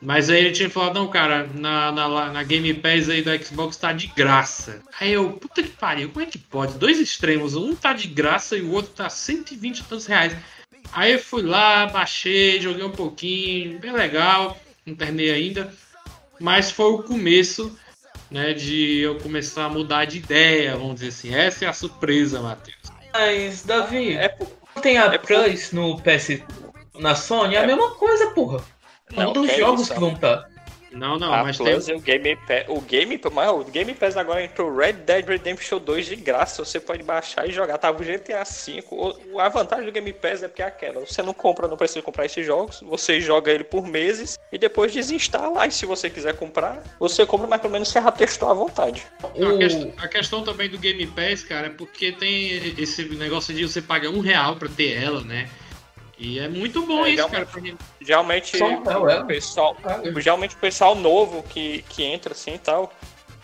Mas aí ele tinha falado, não, cara, na, na, na Game Pass aí do Xbox tá de graça. Aí eu, puta que pariu, como é que pode? Dois extremos, um tá de graça e o outro tá 120 e tantos reais. Aí eu fui lá, baixei, joguei um pouquinho, bem legal, não terminei ainda. Mas foi o começo né, de eu começar a mudar de ideia, vamos dizer assim. Essa é a surpresa, Matheus. Mas, Davi, é, não tem a é Plus no PS na Sony? É a mesma coisa, porra. É um dos jogos que vão estar. Não, não, a mas Plus tem... o Game Pass, o Game, mas o Game Pass agora entrou Red Dead Redemption 2 de graça, você pode baixar e jogar. Tava o GTA V. A vantagem do Game Pass é porque é aquela, você não compra, não precisa comprar esses jogos, você joga ele por meses e depois desinstala. E se você quiser comprar, você compra, mas pelo menos você já testou à vontade. A, questão, a questão também do Game Pass, cara, é porque tem esse negócio de você pagar um real pra ter ela, né? E é muito bom é, isso, cara. Geralmente, o é. pessoal, geralmente o pessoal novo que, que entra assim e tal,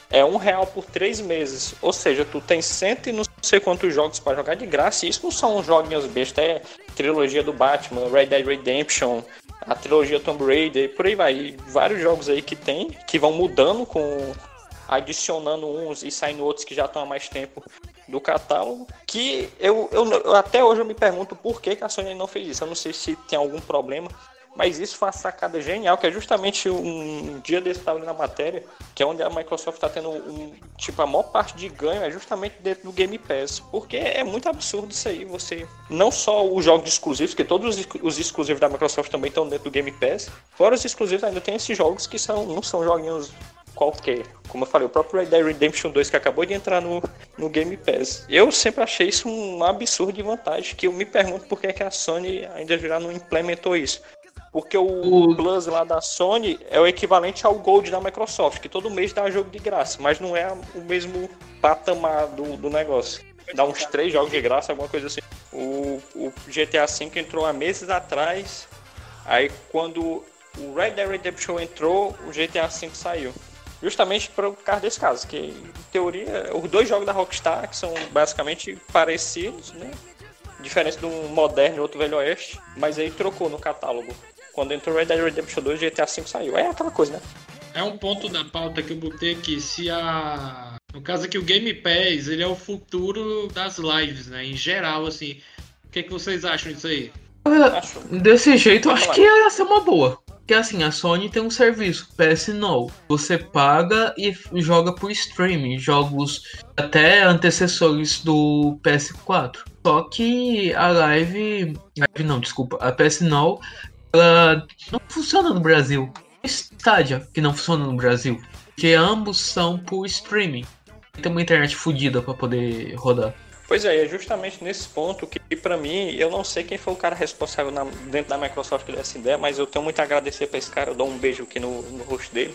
é um real por três meses. Ou seja, tu tem cento e não sei quantos jogos para jogar de graça. E isso não são joguinhos bestas, é trilogia do Batman, Red Dead Redemption, a trilogia Tomb Raider, por aí vai. E vários jogos aí que tem, que vão mudando com. adicionando uns e saindo outros que já estão há mais tempo do catálogo, que eu, eu, até hoje eu me pergunto por que, que a Sony não fez isso. Eu não sei se tem algum problema, Mas isso foi uma sacada genial, que é justamente um dia desse estava na matéria, que é onde a Microsoft está tendo um. Tipo, a maior parte de ganho é justamente dentro do Game Pass. Porque é muito absurdo isso aí. Você. Não só os jogos exclusivos, que todos os exclusivos da Microsoft também estão dentro do Game Pass. Fora os exclusivos, ainda tem esses jogos que são, não são joguinhos qualquer. Como eu falei, o próprio Red Dead Redemption 2 que acabou de entrar no, no Game Pass. Eu sempre achei isso um absurdo de vantagem, que eu me pergunto por que, é que a Sony ainda já não implementou isso. Porque o, o Plus lá da Sony é o equivalente ao Gold da Microsoft, que todo mês dá jogo de graça, mas não é o mesmo patamar do, do negócio. Dá uns três jogos de graça, alguma coisa assim. O, o GTA V entrou há meses atrás, aí quando o Red Dead Redemption entrou, o GTA V saiu. Justamente por causa desse caso, que em teoria, os dois jogos da Rockstar, que são basicamente parecidos, né? Diferença de um moderno e outro velho oeste, mas aí trocou no catálogo. Quando entrou Red Dead Redemption 2, GTA V saiu. É aquela coisa, né? É um ponto da pauta que eu botei aqui. Se a. No caso aqui, o Game Pass, ele é o futuro das lives, né? Em geral, assim. O que, é que vocês acham disso aí? Desse jeito, eu acho que ia ser uma boa. Porque assim, a Sony tem um serviço, PS Now. Você paga e joga por streaming, jogos até antecessores do PS4. Só que a live. Live não, desculpa. A PS Now ela não funciona no Brasil. Stadia que não funciona no Brasil. Que ambos são por streaming. Tem uma internet fodida para poder rodar. Pois é, é justamente nesse ponto que, para mim, eu não sei quem foi o cara responsável na, dentro da Microsoft dessa ideia, mas eu tenho muito a agradecer para esse cara, eu dou um beijo aqui no, no rosto dele.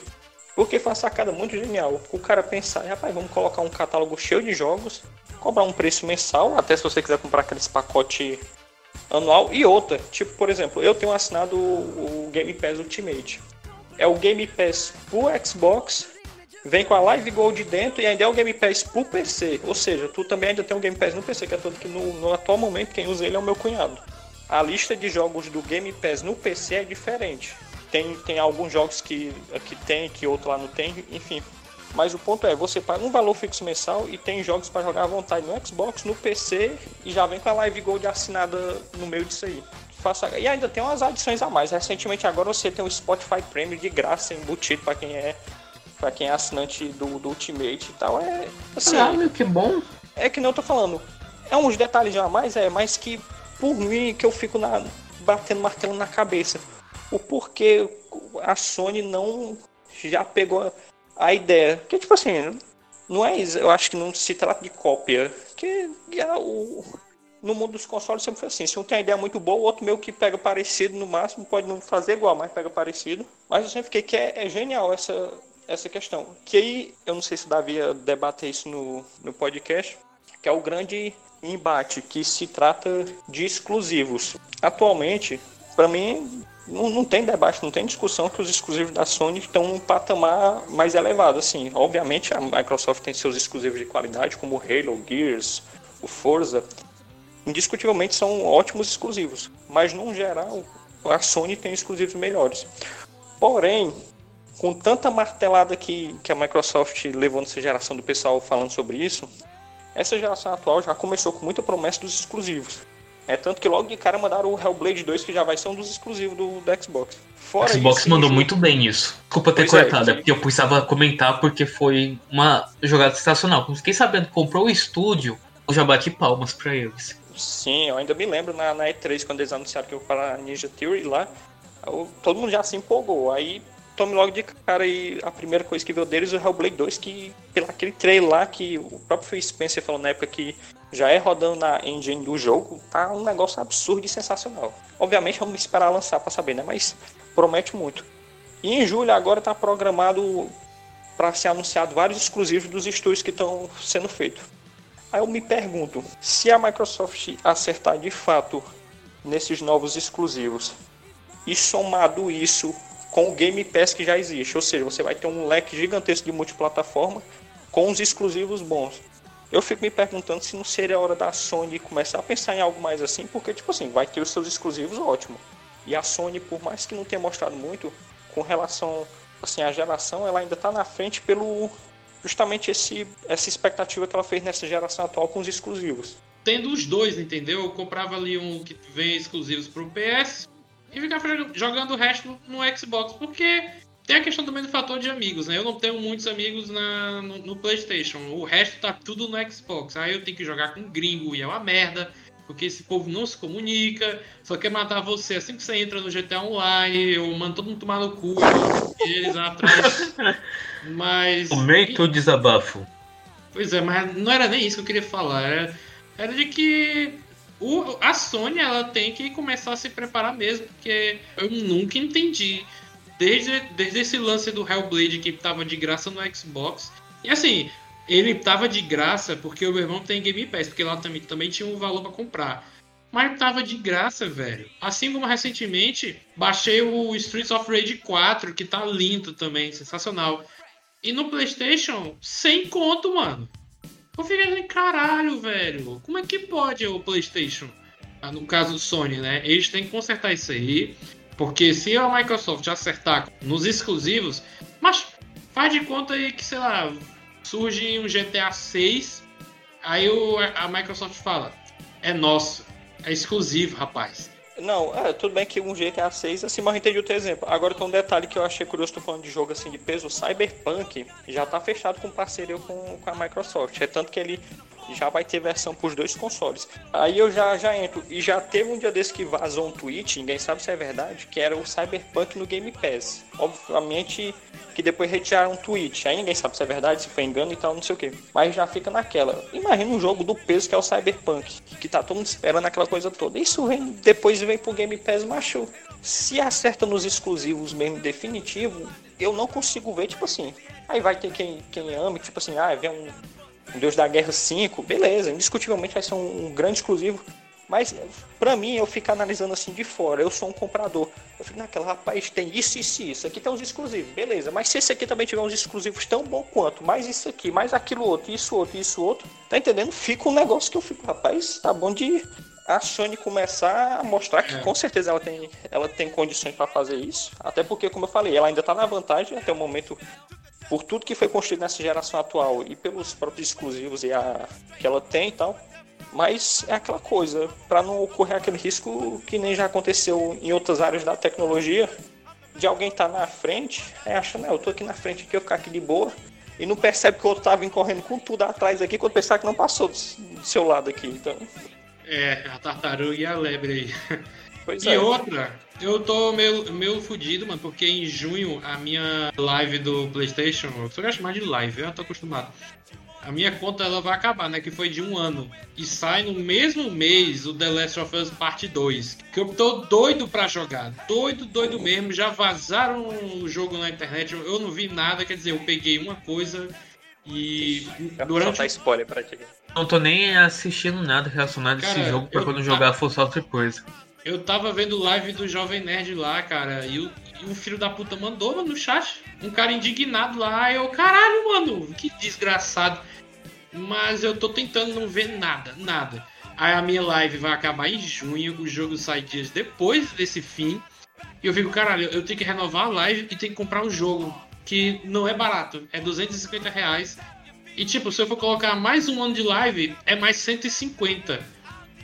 Porque foi uma sacada muito genial. O cara pensar, rapaz, vamos colocar um catálogo cheio de jogos, cobrar um preço mensal, até se você quiser comprar aqueles pacote anual e outra. Tipo, por exemplo, eu tenho assinado o, Game Pass Ultimate. É o Game Pass pro Xbox, vem com a Live Gold dentro e ainda é o Game Pass pro PC. Ou seja, tu também ainda tem o Game Pass no PC, que é todo que no, no atual momento quem usa ele é o meu cunhado. A lista de jogos do Game Pass no PC é diferente. Tem, tem alguns jogos que, que tem, que outro lá não tem, enfim. Mas o ponto é, você paga um valor fixo mensal e tem jogos para jogar à vontade no Xbox, no PC e já vem com a Live Gold assinada no meio disso aí. Faça... E ainda tem umas adições a mais. Recentemente agora você tem o Spotify Premium de graça embutido para quem é para quem é assinante do, do Ultimate e tal. É assim, Caralho, que bom. É que não eu tô falando. É uns detalhes a mais, é, mas que por mim que eu fico na, batendo martelo na cabeça. O porquê a Sony não já pegou a ideia. Que tipo assim, não é isso. Eu acho que não se trata de cópia. Que é o, no mundo dos consoles sempre foi assim. Se um tem uma ideia muito boa, o outro meio que pega parecido no máximo, pode não fazer igual, mas pega parecido. Mas eu sempre fiquei que é, é genial essa, essa questão. Que aí, eu não sei se o Davi debater isso no, no podcast, que é o grande embate que se trata de exclusivos. Atualmente, para mim, não, não tem debate, não tem discussão que os exclusivos da Sony estão num patamar mais elevado. Assim, obviamente a Microsoft tem seus exclusivos de qualidade, como o Halo, Gears, o Forza. Indiscutivelmente são ótimos exclusivos, mas no geral a Sony tem exclusivos melhores. Porém, com tanta martelada que, que a Microsoft levou nessa geração do pessoal falando sobre isso, essa geração atual já começou com muita promessa dos exclusivos. É tanto que logo de cara mandaram o Hellblade 2, que já vai ser um dos exclusivos do, do Xbox. Fora Xbox isso, mandou muito bem isso. Desculpa ter pois é, cortado, é, porque eu precisava comentar porque foi uma jogada sensacional. Fiquei sabendo que comprou o estúdio, eu já bati palmas para eles. Sim, eu ainda me lembro na, na E3, quando eles anunciaram que eu para a Ninja Theory lá, eu, todo mundo já se empolgou. Aí tome logo de cara e a primeira coisa que veio deles é o Hellblade 2, que pelo aquele trailer lá que o próprio Phil Spencer falou na época que já é rodando na engine do jogo, tá um negócio absurdo e sensacional. Obviamente vamos esperar lançar para saber, né? Mas promete muito. E em julho agora está programado para ser anunciado vários exclusivos dos estúdios que estão sendo feitos. Aí eu me pergunto, se a Microsoft acertar de fato nesses novos exclusivos e somado isso com o Game Pass que já existe, ou seja, você vai ter um leque gigantesco de multiplataforma com os exclusivos bons. Eu fico me perguntando se não seria a hora da Sony começar a pensar em algo mais assim, porque, tipo assim, vai ter os seus exclusivos, ótimo. E a Sony, por mais que não tenha mostrado muito, com relação assim, à geração, ela ainda está na frente pelo justamente esse, essa expectativa que ela fez nessa geração atual com os exclusivos. Tendo os dois, entendeu? Eu comprava ali um que vem exclusivos para o PS e ficava jogando o resto no Xbox, porque tem a questão também do fator de amigos, né? Eu não tenho muitos amigos na, no, no, PlayStation. O resto tá tudo no Xbox. Aí eu tenho que jogar com gringo e é uma merda. Porque esse povo não se comunica, só quer matar você assim que você entra no GTA Online, eu mando todo mundo tomar no cu, eles atrás. Mas. Aumenta o desabafo. Pois é, mas não era nem isso que eu queria falar. Era, era de que o, a Sony ela tem que começar a se preparar mesmo, porque eu nunca entendi desde, desde esse lance do Hellblade que tava de graça no Xbox. E assim, ele tava de graça porque o meu irmão tem Game Pass, porque lá também, também tinha um valor para comprar. Mas tava de graça, velho. Assim como recentemente, baixei o Streets of Rage 4, que tá lindo também, sensacional. E no PlayStation, sem conto, mano. Eu fiquei assim, caralho, velho. Como é que pode o PlayStation? Ah, no caso do Sony, né? Eles têm que consertar isso aí. Porque se a Microsoft acertar nos exclusivos, mas faz de conta aí que, sei lá, surge um GTA 6, aí o, a Microsoft fala: é nosso, é exclusivo, rapaz. Não, é, tudo bem que um GTA 6, assim, mas eu entendi o teu exemplo. Agora tem um detalhe que eu achei curioso, tô falando de jogo assim de peso, o Cyberpunk já tá fechado com parceria com, com a Microsoft. É tanto que ele já vai ter versão para os dois consoles. Aí eu já, já entro. E já teve um dia desse que vazou um tweet, ninguém sabe se é verdade, que era o Cyberpunk no Game Pass. Obviamente que depois retiraram um tweet. Aí ninguém sabe se é verdade, se foi engano e tal, não sei o que. Mas já fica naquela. Imagina um jogo do peso que é o Cyberpunk, que tá todo mundo esperando aquela coisa toda. Isso vem, depois vem pro Game Pass macho. Se acerta nos exclusivos mesmo definitivo, eu não consigo ver, tipo assim. Aí vai ter quem, quem ame, tipo assim, ah, vem um Deus da Guerra 5, beleza, indiscutivelmente vai ser um, um grande exclusivo. Mas para mim, eu fico analisando assim de fora, eu sou um comprador. Eu fico naquela, rapaz, tem isso, isso e isso. Aqui tem uns exclusivos, beleza. Mas se esse aqui também tiver uns exclusivos tão bom quanto, mais isso aqui, mais aquilo outro, isso outro, isso outro, tá entendendo? Fica um negócio que eu fico, rapaz, tá bom de a Sony começar a mostrar que é. com certeza ela tem, ela tem condições para fazer isso. Até porque, como eu falei, ela ainda tá na vantagem até o momento por tudo que foi construído nessa geração atual e pelos próprios exclusivos e a, que ela tem e tal. Mas é aquela coisa, para não ocorrer aquele risco que nem já aconteceu em outras áreas da tecnologia, de alguém estar tá na frente, aí acha, não, eu tô aqui na frente aqui, eu ficar aqui de boa, e não percebe que o outro tá correndo com tudo atrás aqui, quando pensar que não passou do seu lado aqui, então... É, a tartaruga e a lebre aí. Pois e é. outra, eu tô meio, meio fudido, mano, porque em junho a minha live do PlayStation, eu só gosto mais de live, eu tô acostumado. A minha conta ela vai acabar, né? Que foi de um ano. E sai no mesmo mês o The Last of Us Parte 2. Que eu tô doido pra jogar. Doido, doido mesmo. Já vazaram o jogo na internet. Eu não vi nada. Quer dizer, eu peguei uma coisa e. Durante. Só spoiler pra ti. Não tô nem assistindo nada relacionado a esse jogo pra quando tá... jogar fosse outra coisa. Eu tava vendo live do Jovem Nerd lá, cara, e o, e o filho da puta mandou mano, no chat. Um cara indignado lá, eu, caralho, mano, que desgraçado. Mas eu tô tentando não ver nada, nada. Aí a minha live vai acabar em junho, o jogo sai dias depois desse fim. E eu fico, caralho, eu tenho que renovar a live e tenho que comprar um jogo que não é barato, é 250 reais. E tipo, se eu for colocar mais um ano de live, é mais 150.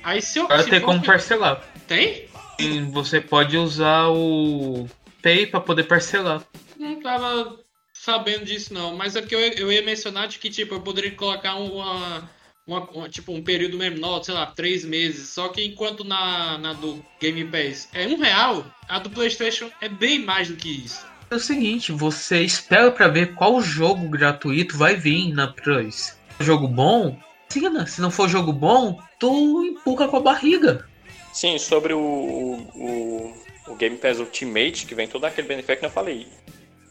Aí se eu. Vai ter como parcelar. Tem? Sim, você pode usar o Pay para poder parcelar. Não tava sabendo disso não, mas é porque eu, eu ia mencionar de que tipo eu poderia colocar uma, uma, uma, tipo um período menor, sei lá, três meses. Só que enquanto na, na do Game Pass é um real, a do PlayStation é bem mais do que isso. É o seguinte, você espera para ver qual jogo gratuito vai vir na Plus. Jogo bom, assina. Se não for jogo bom, tu empurra com a barriga. Sim, sobre o, o, o Game Pass Ultimate, que vem todo aquele benefício que eu falei.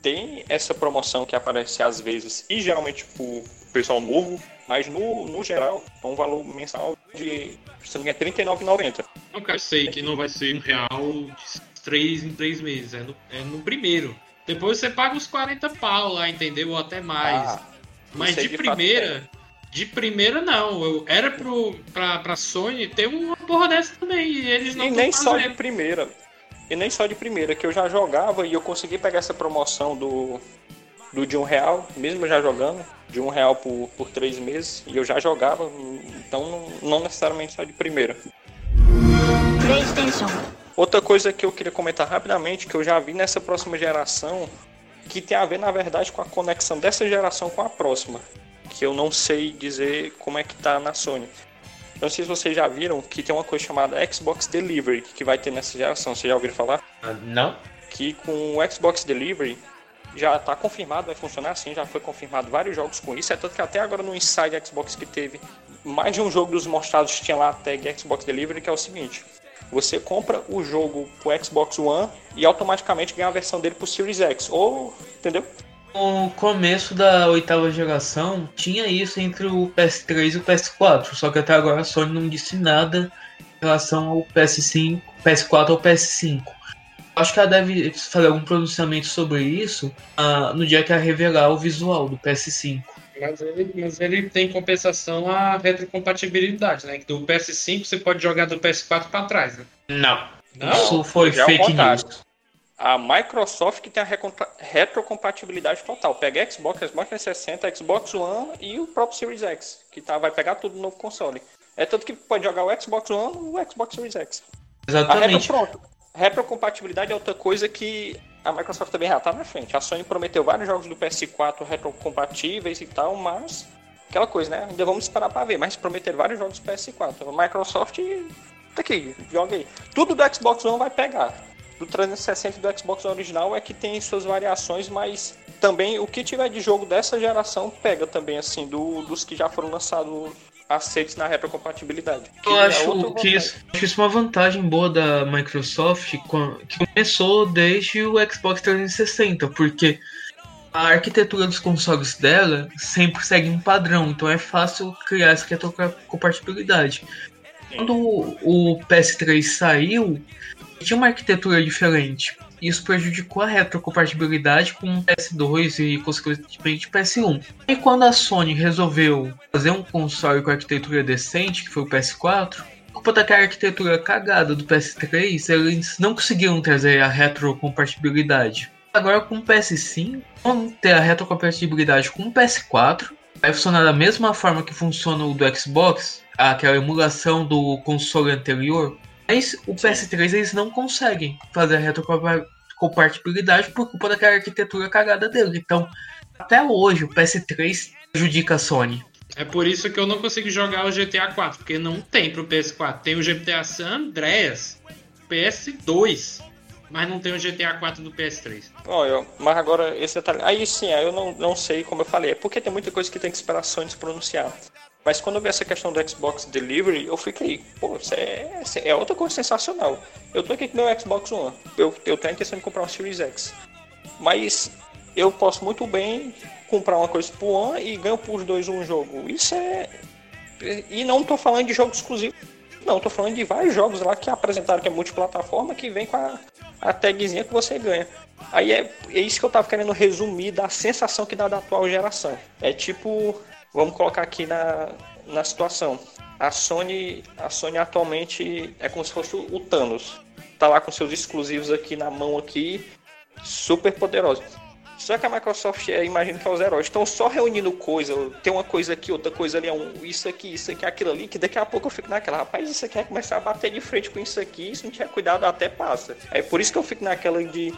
Tem essa promoção que aparece às vezes e geralmente pro pessoal novo, mas no, no geral é um valor mensal de se não me engano, R$39,90. Não, cara, sei que não vai ser um real de 3 em 3 meses, é no, é no primeiro. Depois você paga os 40 pau lá, entendeu? Ou até mais. Ah, mas de, de primeira, de primeira, não. Eu, era pro, pra, pra Sony ter uma porra dessa também. E eles não E nem só de primeira. E nem só de primeira, que eu já jogava e eu consegui pegar essa promoção do, do de um real, mesmo já jogando, de um real por, por três meses, e eu já jogava, então não, não necessariamente só de primeira. PlayStation Outra coisa que eu queria comentar rapidamente, que eu já vi nessa próxima geração, que tem a ver, na verdade, com a conexão dessa geração com a próxima. Que eu não sei dizer como é que tá na Sony. Não sei se vocês já viram que tem uma coisa chamada Xbox Delivery que vai ter nessa geração. Vocês já ouviram falar? Ah, Não? Que com o Xbox Delivery já está confirmado, vai funcionar assim, já foi confirmado vários jogos com isso. É tanto que até agora no Inside Xbox que teve mais de um jogo dos mostrados tinha lá a tag Xbox Delivery, que é o seguinte. Você compra o jogo pro Xbox One e automaticamente ganha a versão dele pro Series X. Ou, entendeu? No começo da oitava geração, tinha isso entre o PS3 e o PS4, só que até agora a Sony não disse nada em relação ao PS5, PS4 ou PS5. Acho que ela deve fazer algum pronunciamento sobre isso ah, no dia que ela revelar o visual do PS5. Mas ele, mas ele tem compensação a retrocompatibilidade, né? Que do PS5 você pode jogar do PS4 para trás, né? Não. Não? Isso foi Já é fake news. A Microsoft que tem a retrocompatibilidade total. Pega Xbox, Xbox 360, Xbox One e o próprio Series X, que tá, vai pegar tudo no novo console. É tanto que pode jogar o Xbox One e o Xbox Series X. A retro, Exatamente. pronto. Retrocompatibilidade é outra coisa que a Microsoft também já tá na frente. A Sony prometeu vários jogos do PS4 retrocompatíveis e tal, mas aquela coisa, né? Ainda vamos esperar pra ver, mas prometeram vários jogos do PS4. A Microsoft tá aqui, joga aí. Tudo do Xbox One vai pegar. Do 360 e do Xbox original é que tem suas variações, mas também o que tiver de jogo dessa geração pega também, assim, do- dos que já foram lançados aceitos na retrocompatibilidade. Eu é acho outra que isso, acho isso uma vantagem boa da Microsoft que começou desde o Xbox 360, porque a arquitetura dos consoles dela sempre segue um padrão, então é fácil criar essa retrocompatibilidade. Quando o PS3 saiu, tinha uma arquitetura diferente. Isso prejudicou a retrocompatibilidade com o PS2 e, consequentemente, PS1. E quando a Sony resolveu fazer um console com arquitetura decente, que foi o PS4, por culpa daquela arquitetura cagada do PS3, eles não conseguiram trazer a retrocompatibilidade. Agora com o PS5, vão ter a retrocompatibilidade com o PS4, vai funcionar da mesma forma que funciona o do Xbox, aquela emulação do console anterior, mas o PS3 eles não conseguem fazer a retrocompatibilidade por culpa daquela arquitetura cagada dele. Então, até hoje, o PS3 prejudica a Sony. É por isso que eu não consigo jogar o GTA 4, porque não tem pro PS4. Tem o GTA San Andreas, PS2, mas não tem o GTA 4 do PS3. Olha, mas agora esse detalhe. Aí sim, aí eu não, não sei como eu falei. É porque tem muita coisa que tem que esperar a Sony se pronunciar. Mas quando eu vi essa questão do Xbox Delivery, eu fiquei, pô, isso é, é outra coisa sensacional. Eu tô aqui com meu Xbox One. Eu, eu tenho a intenção de comprar um Series X. Mas eu posso muito bem comprar uma coisa pro One e ganho por dois um jogo. Isso é. E não tô falando de jogo exclusivo. Não, tô falando de vários jogos lá que apresentaram que é multiplataforma que vem com a, a tagzinha que você ganha. Aí é, é isso que eu tava querendo resumir da sensação que dá da atual geração. É tipo, vamos colocar aqui na, na situação. A Sony, a Sony atualmente é como se fosse o Thanos. Tá lá com seus exclusivos aqui na mão aqui, super poderoso. Só que a Microsoft, é, imagino que é os heróis, estão só reunindo coisa, tem uma coisa aqui, outra coisa ali, é um, isso aqui, isso aqui, aquilo ali, que daqui a pouco eu fico naquela, rapaz, isso aqui é começar a bater de frente com isso aqui, se não tiver cuidado até passa. É por isso que eu fico naquela de,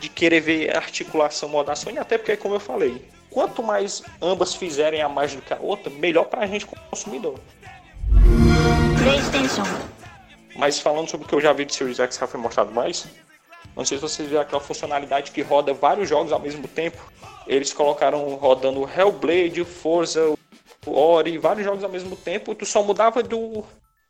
de querer ver a articulação moda da Sony, até porque, como eu falei, quanto mais ambas fizerem a mais do que a outra, melhor pra gente como consumidor. PlayStation. Mas falando sobre o que eu já vi de Series X que já foi mostrado mais, não sei se vocês viram aquela funcionalidade que roda vários jogos ao mesmo tempo. Eles colocaram rodando Hellblade, Forza, Ori, vários jogos ao mesmo tempo. Tu só mudava do,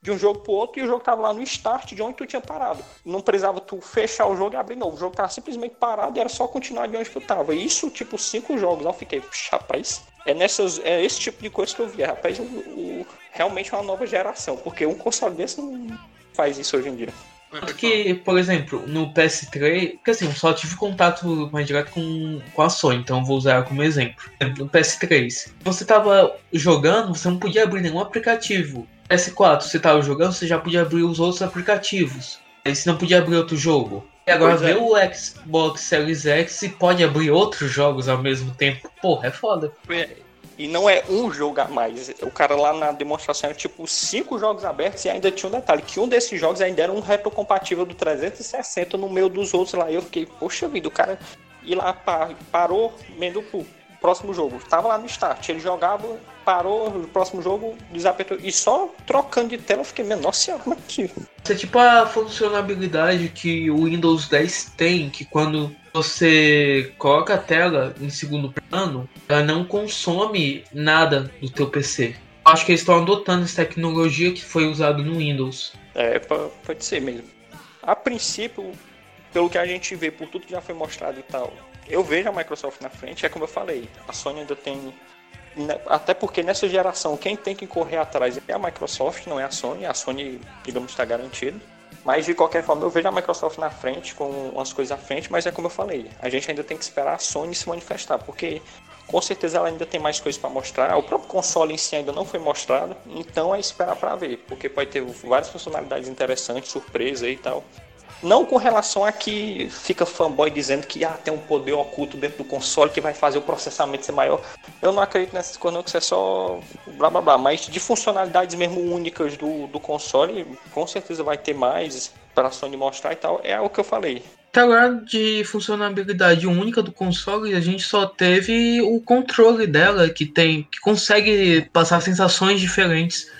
de um jogo pro outro e o jogo tava lá no start de onde tu tinha parado. Não precisava tu fechar o jogo e abrir novo. O jogo tava simplesmente parado e era só continuar de onde tu tava. Isso, tipo, cinco jogos. Aí eu fiquei, "Puxa, rapaz, é, nessas, é esse tipo de coisa que eu vi. Rapaz, o, o- realmente é uma nova geração. Porque um console desse não faz isso hoje em dia. Porque, por exemplo, no PS3, porque assim, eu só tive contato mais direto com, com a Sony, então vou usar ela como exemplo. No PS3, você tava jogando, você não podia abrir nenhum aplicativo. PS4, você tava jogando, você já podia abrir os outros aplicativos. Aí você não podia abrir outro jogo. E agora Pois é. vê o Xbox Series X e pode abrir outros jogos ao mesmo tempo. Porra, é foda. É, E não é um jogo a mais. O cara lá na demonstração era tipo cinco jogos abertos e ainda tinha um detalhe, que um desses jogos ainda era um retrocompatível do 360 no meio dos outros lá. E eu fiquei, poxa vida, o cara ir lá parou, mendo pro próximo jogo. Tava lá no start, ele jogava, parou, no próximo jogo, desapertou. E só trocando de tela eu fiquei, nossa senhora, como é que. Isso é tipo a funcionalidade que o Windows 10 tem, que quando você coloca a tela em segundo plano, ela não consome nada do teu PC. Acho que eles estão adotando essa tecnologia que foi usada no Windows. É, pode ser mesmo. A princípio, pelo que a gente vê, por tudo que já foi mostrado e tal, eu vejo a Microsoft na frente, é como eu falei, a Sony ainda tem. Né, até porque nessa geração quem tem que correr atrás é a Microsoft, não é a Sony. A Sony, digamos, está garantida. Mas de qualquer forma eu vejo a Microsoft na frente, com umas coisas à frente, mas é como eu falei, a gente ainda tem que esperar a Sony se manifestar, porque com certeza ela ainda tem mais coisas para mostrar. O próprio console em si ainda não foi mostrado, então é esperar para ver, porque pode ter várias funcionalidades interessantes, surpresa e tal. Não com relação a que fica fanboy dizendo que ah, tem um poder oculto dentro do console que vai fazer o processamento ser maior. Eu não acredito nessas coisas, não, que isso é só blá blá blá. Mas de funcionalidades mesmo únicas do, do console, com certeza vai ter mais para a Sony mostrar e tal. É o que eu falei. Agora, de funcionalidade única do console, a gente só teve o controle dela, que tem que consegue passar sensações diferentes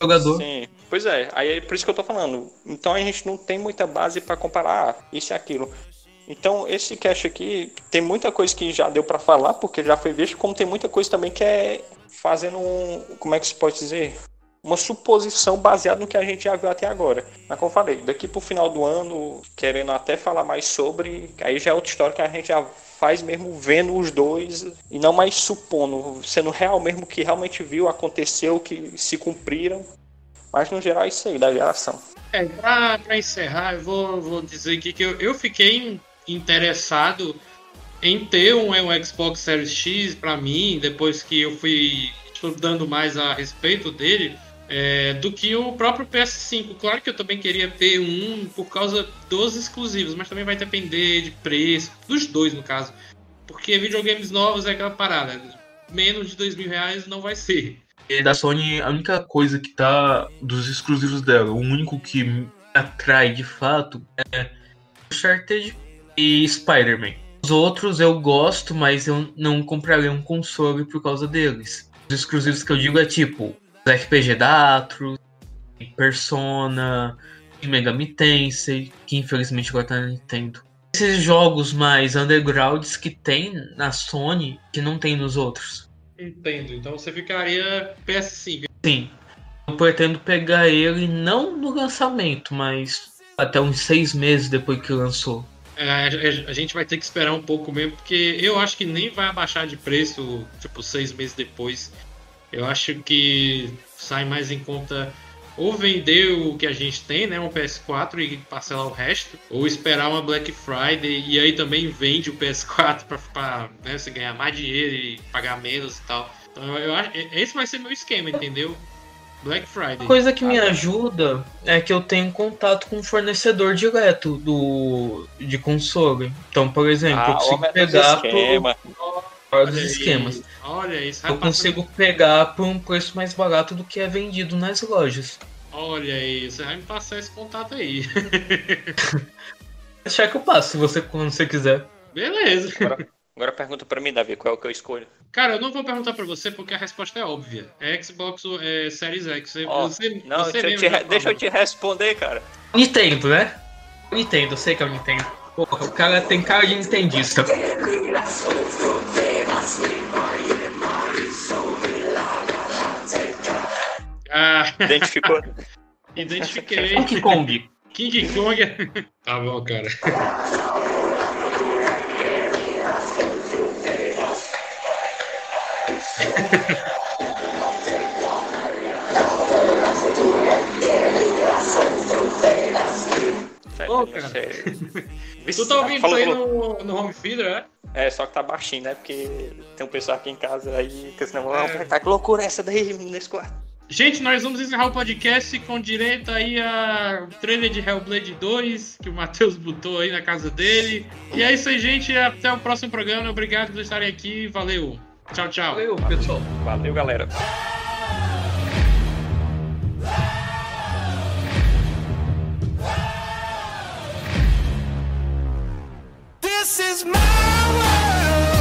jogador. Sim. Pois é, aí é por isso que eu tô falando. Então a gente não tem muita base para comparar ah, isso e aquilo. Então esse cache aqui tem muita coisa que já deu para falar, porque já foi visto, como tem muita coisa também que é fazendo um, como é que se pode dizer? Uma suposição baseada no que a gente já viu até agora. Mas como eu falei, daqui pro final do ano, querendo até falar mais sobre, aí já é outra história que a gente já faz mesmo vendo os dois e não mais supondo, sendo real mesmo que realmente viu, aconteceu, que se cumpriram mas no geral é isso aí, da geração. É, pra, pra encerrar, eu vou, vou dizer aqui que eu, eu fiquei interessado em ter um, um Xbox Series X para mim, depois que eu fui estudando mais a respeito dele, é, do que o próprio PS5. Claro que eu também queria ter um por causa dos exclusivos, mas também vai depender de preço, dos dois no caso. Porque videogames novos é aquela parada, menos de dois mil reais não vai ser. E da Sony, a única coisa que tá dos exclusivos dela, o único que me atrai de fato é Uncharted e Spider-Man. Os outros eu gosto, mas eu não compraria um console por causa deles. Os exclusivos que eu digo é tipo RPG da Atros, Persona, Megami Tensei, que infelizmente agora tá na Nintendo. Esses jogos mais undergrounds que tem na Sony que não tem nos outros. Entendo. Então você ficaria PS5. Sim. Eu pretendo pegar ele não no lançamento, mas até uns seis meses depois que lançou. É, a gente vai ter que esperar um pouco mesmo, porque eu acho que nem vai abaixar de preço, tipo, seis meses depois. Eu acho que sai mais em conta ou vender o que a gente tem, né, um PS4 e parcelar o resto, ou esperar uma Black Friday e aí também vende o PS4 para né, você ganhar mais dinheiro e pagar menos e tal. Então eu acho esse vai ser meu esquema, entendeu? Black Friday. Coisa que me ajuda é que eu tenho contato com o fornecedor direto do de console. Então, por exemplo, ah, eu consigo pegar por dos esquemas. Olha isso. Eu consigo pegar por um preço mais barato do que é vendido nas lojas. Olha aí, você vai me passar esse contato aí. Deixar que eu passo, se você, quando você quiser. Beleza. Agora, agora pergunta pra mim, Davi, qual é o que eu escolho? Cara, eu não vou perguntar pra você porque a resposta é óbvia. É Xbox é, Series X. Você, oh, você, não, você deixa, eu te, deixa eu te responder, cara. Nintendo, né? Nintendo, eu sei que é o Nintendo. Porra, o cara tem cara de nintendista. Identificou? Identifiquei. King Kong. King Kong. tá bom, cara. Ô, cara. tu tá ouvindo isso aí no, no home theater, é? É, só que tá baixinho, né? Porque tem um pessoal aqui em casa aí que senão, é. tá que loucura essa daí nesse quarto. Gente, nós vamos encerrar o podcast com direito aí a trailer de Hellblade 2, que o Matheus botou aí na casa dele. E é isso aí, gente. Até o próximo programa. Obrigado por estarem aqui. Valeu! Tchau, tchau. Valeu, pessoal. Valeu, galera. This is my world.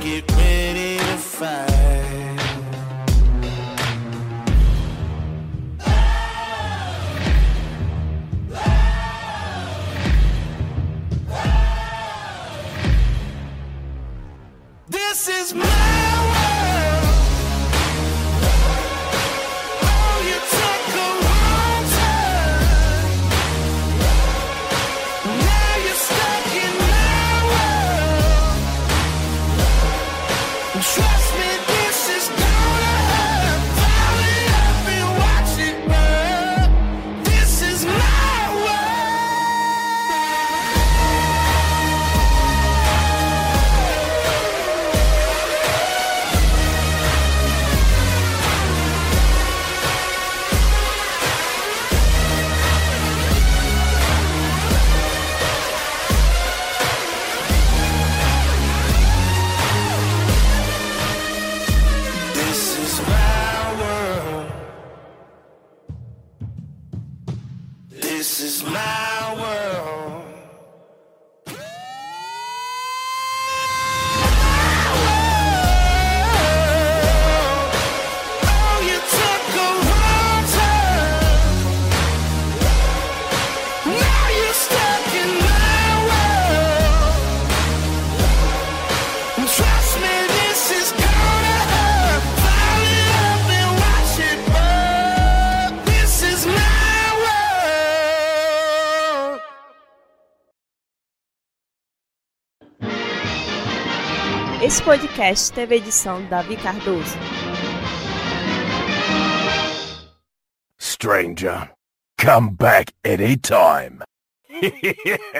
Get ready to fight. This is my podcast teve edição Davi Cardoso. Stranger, come back anytime.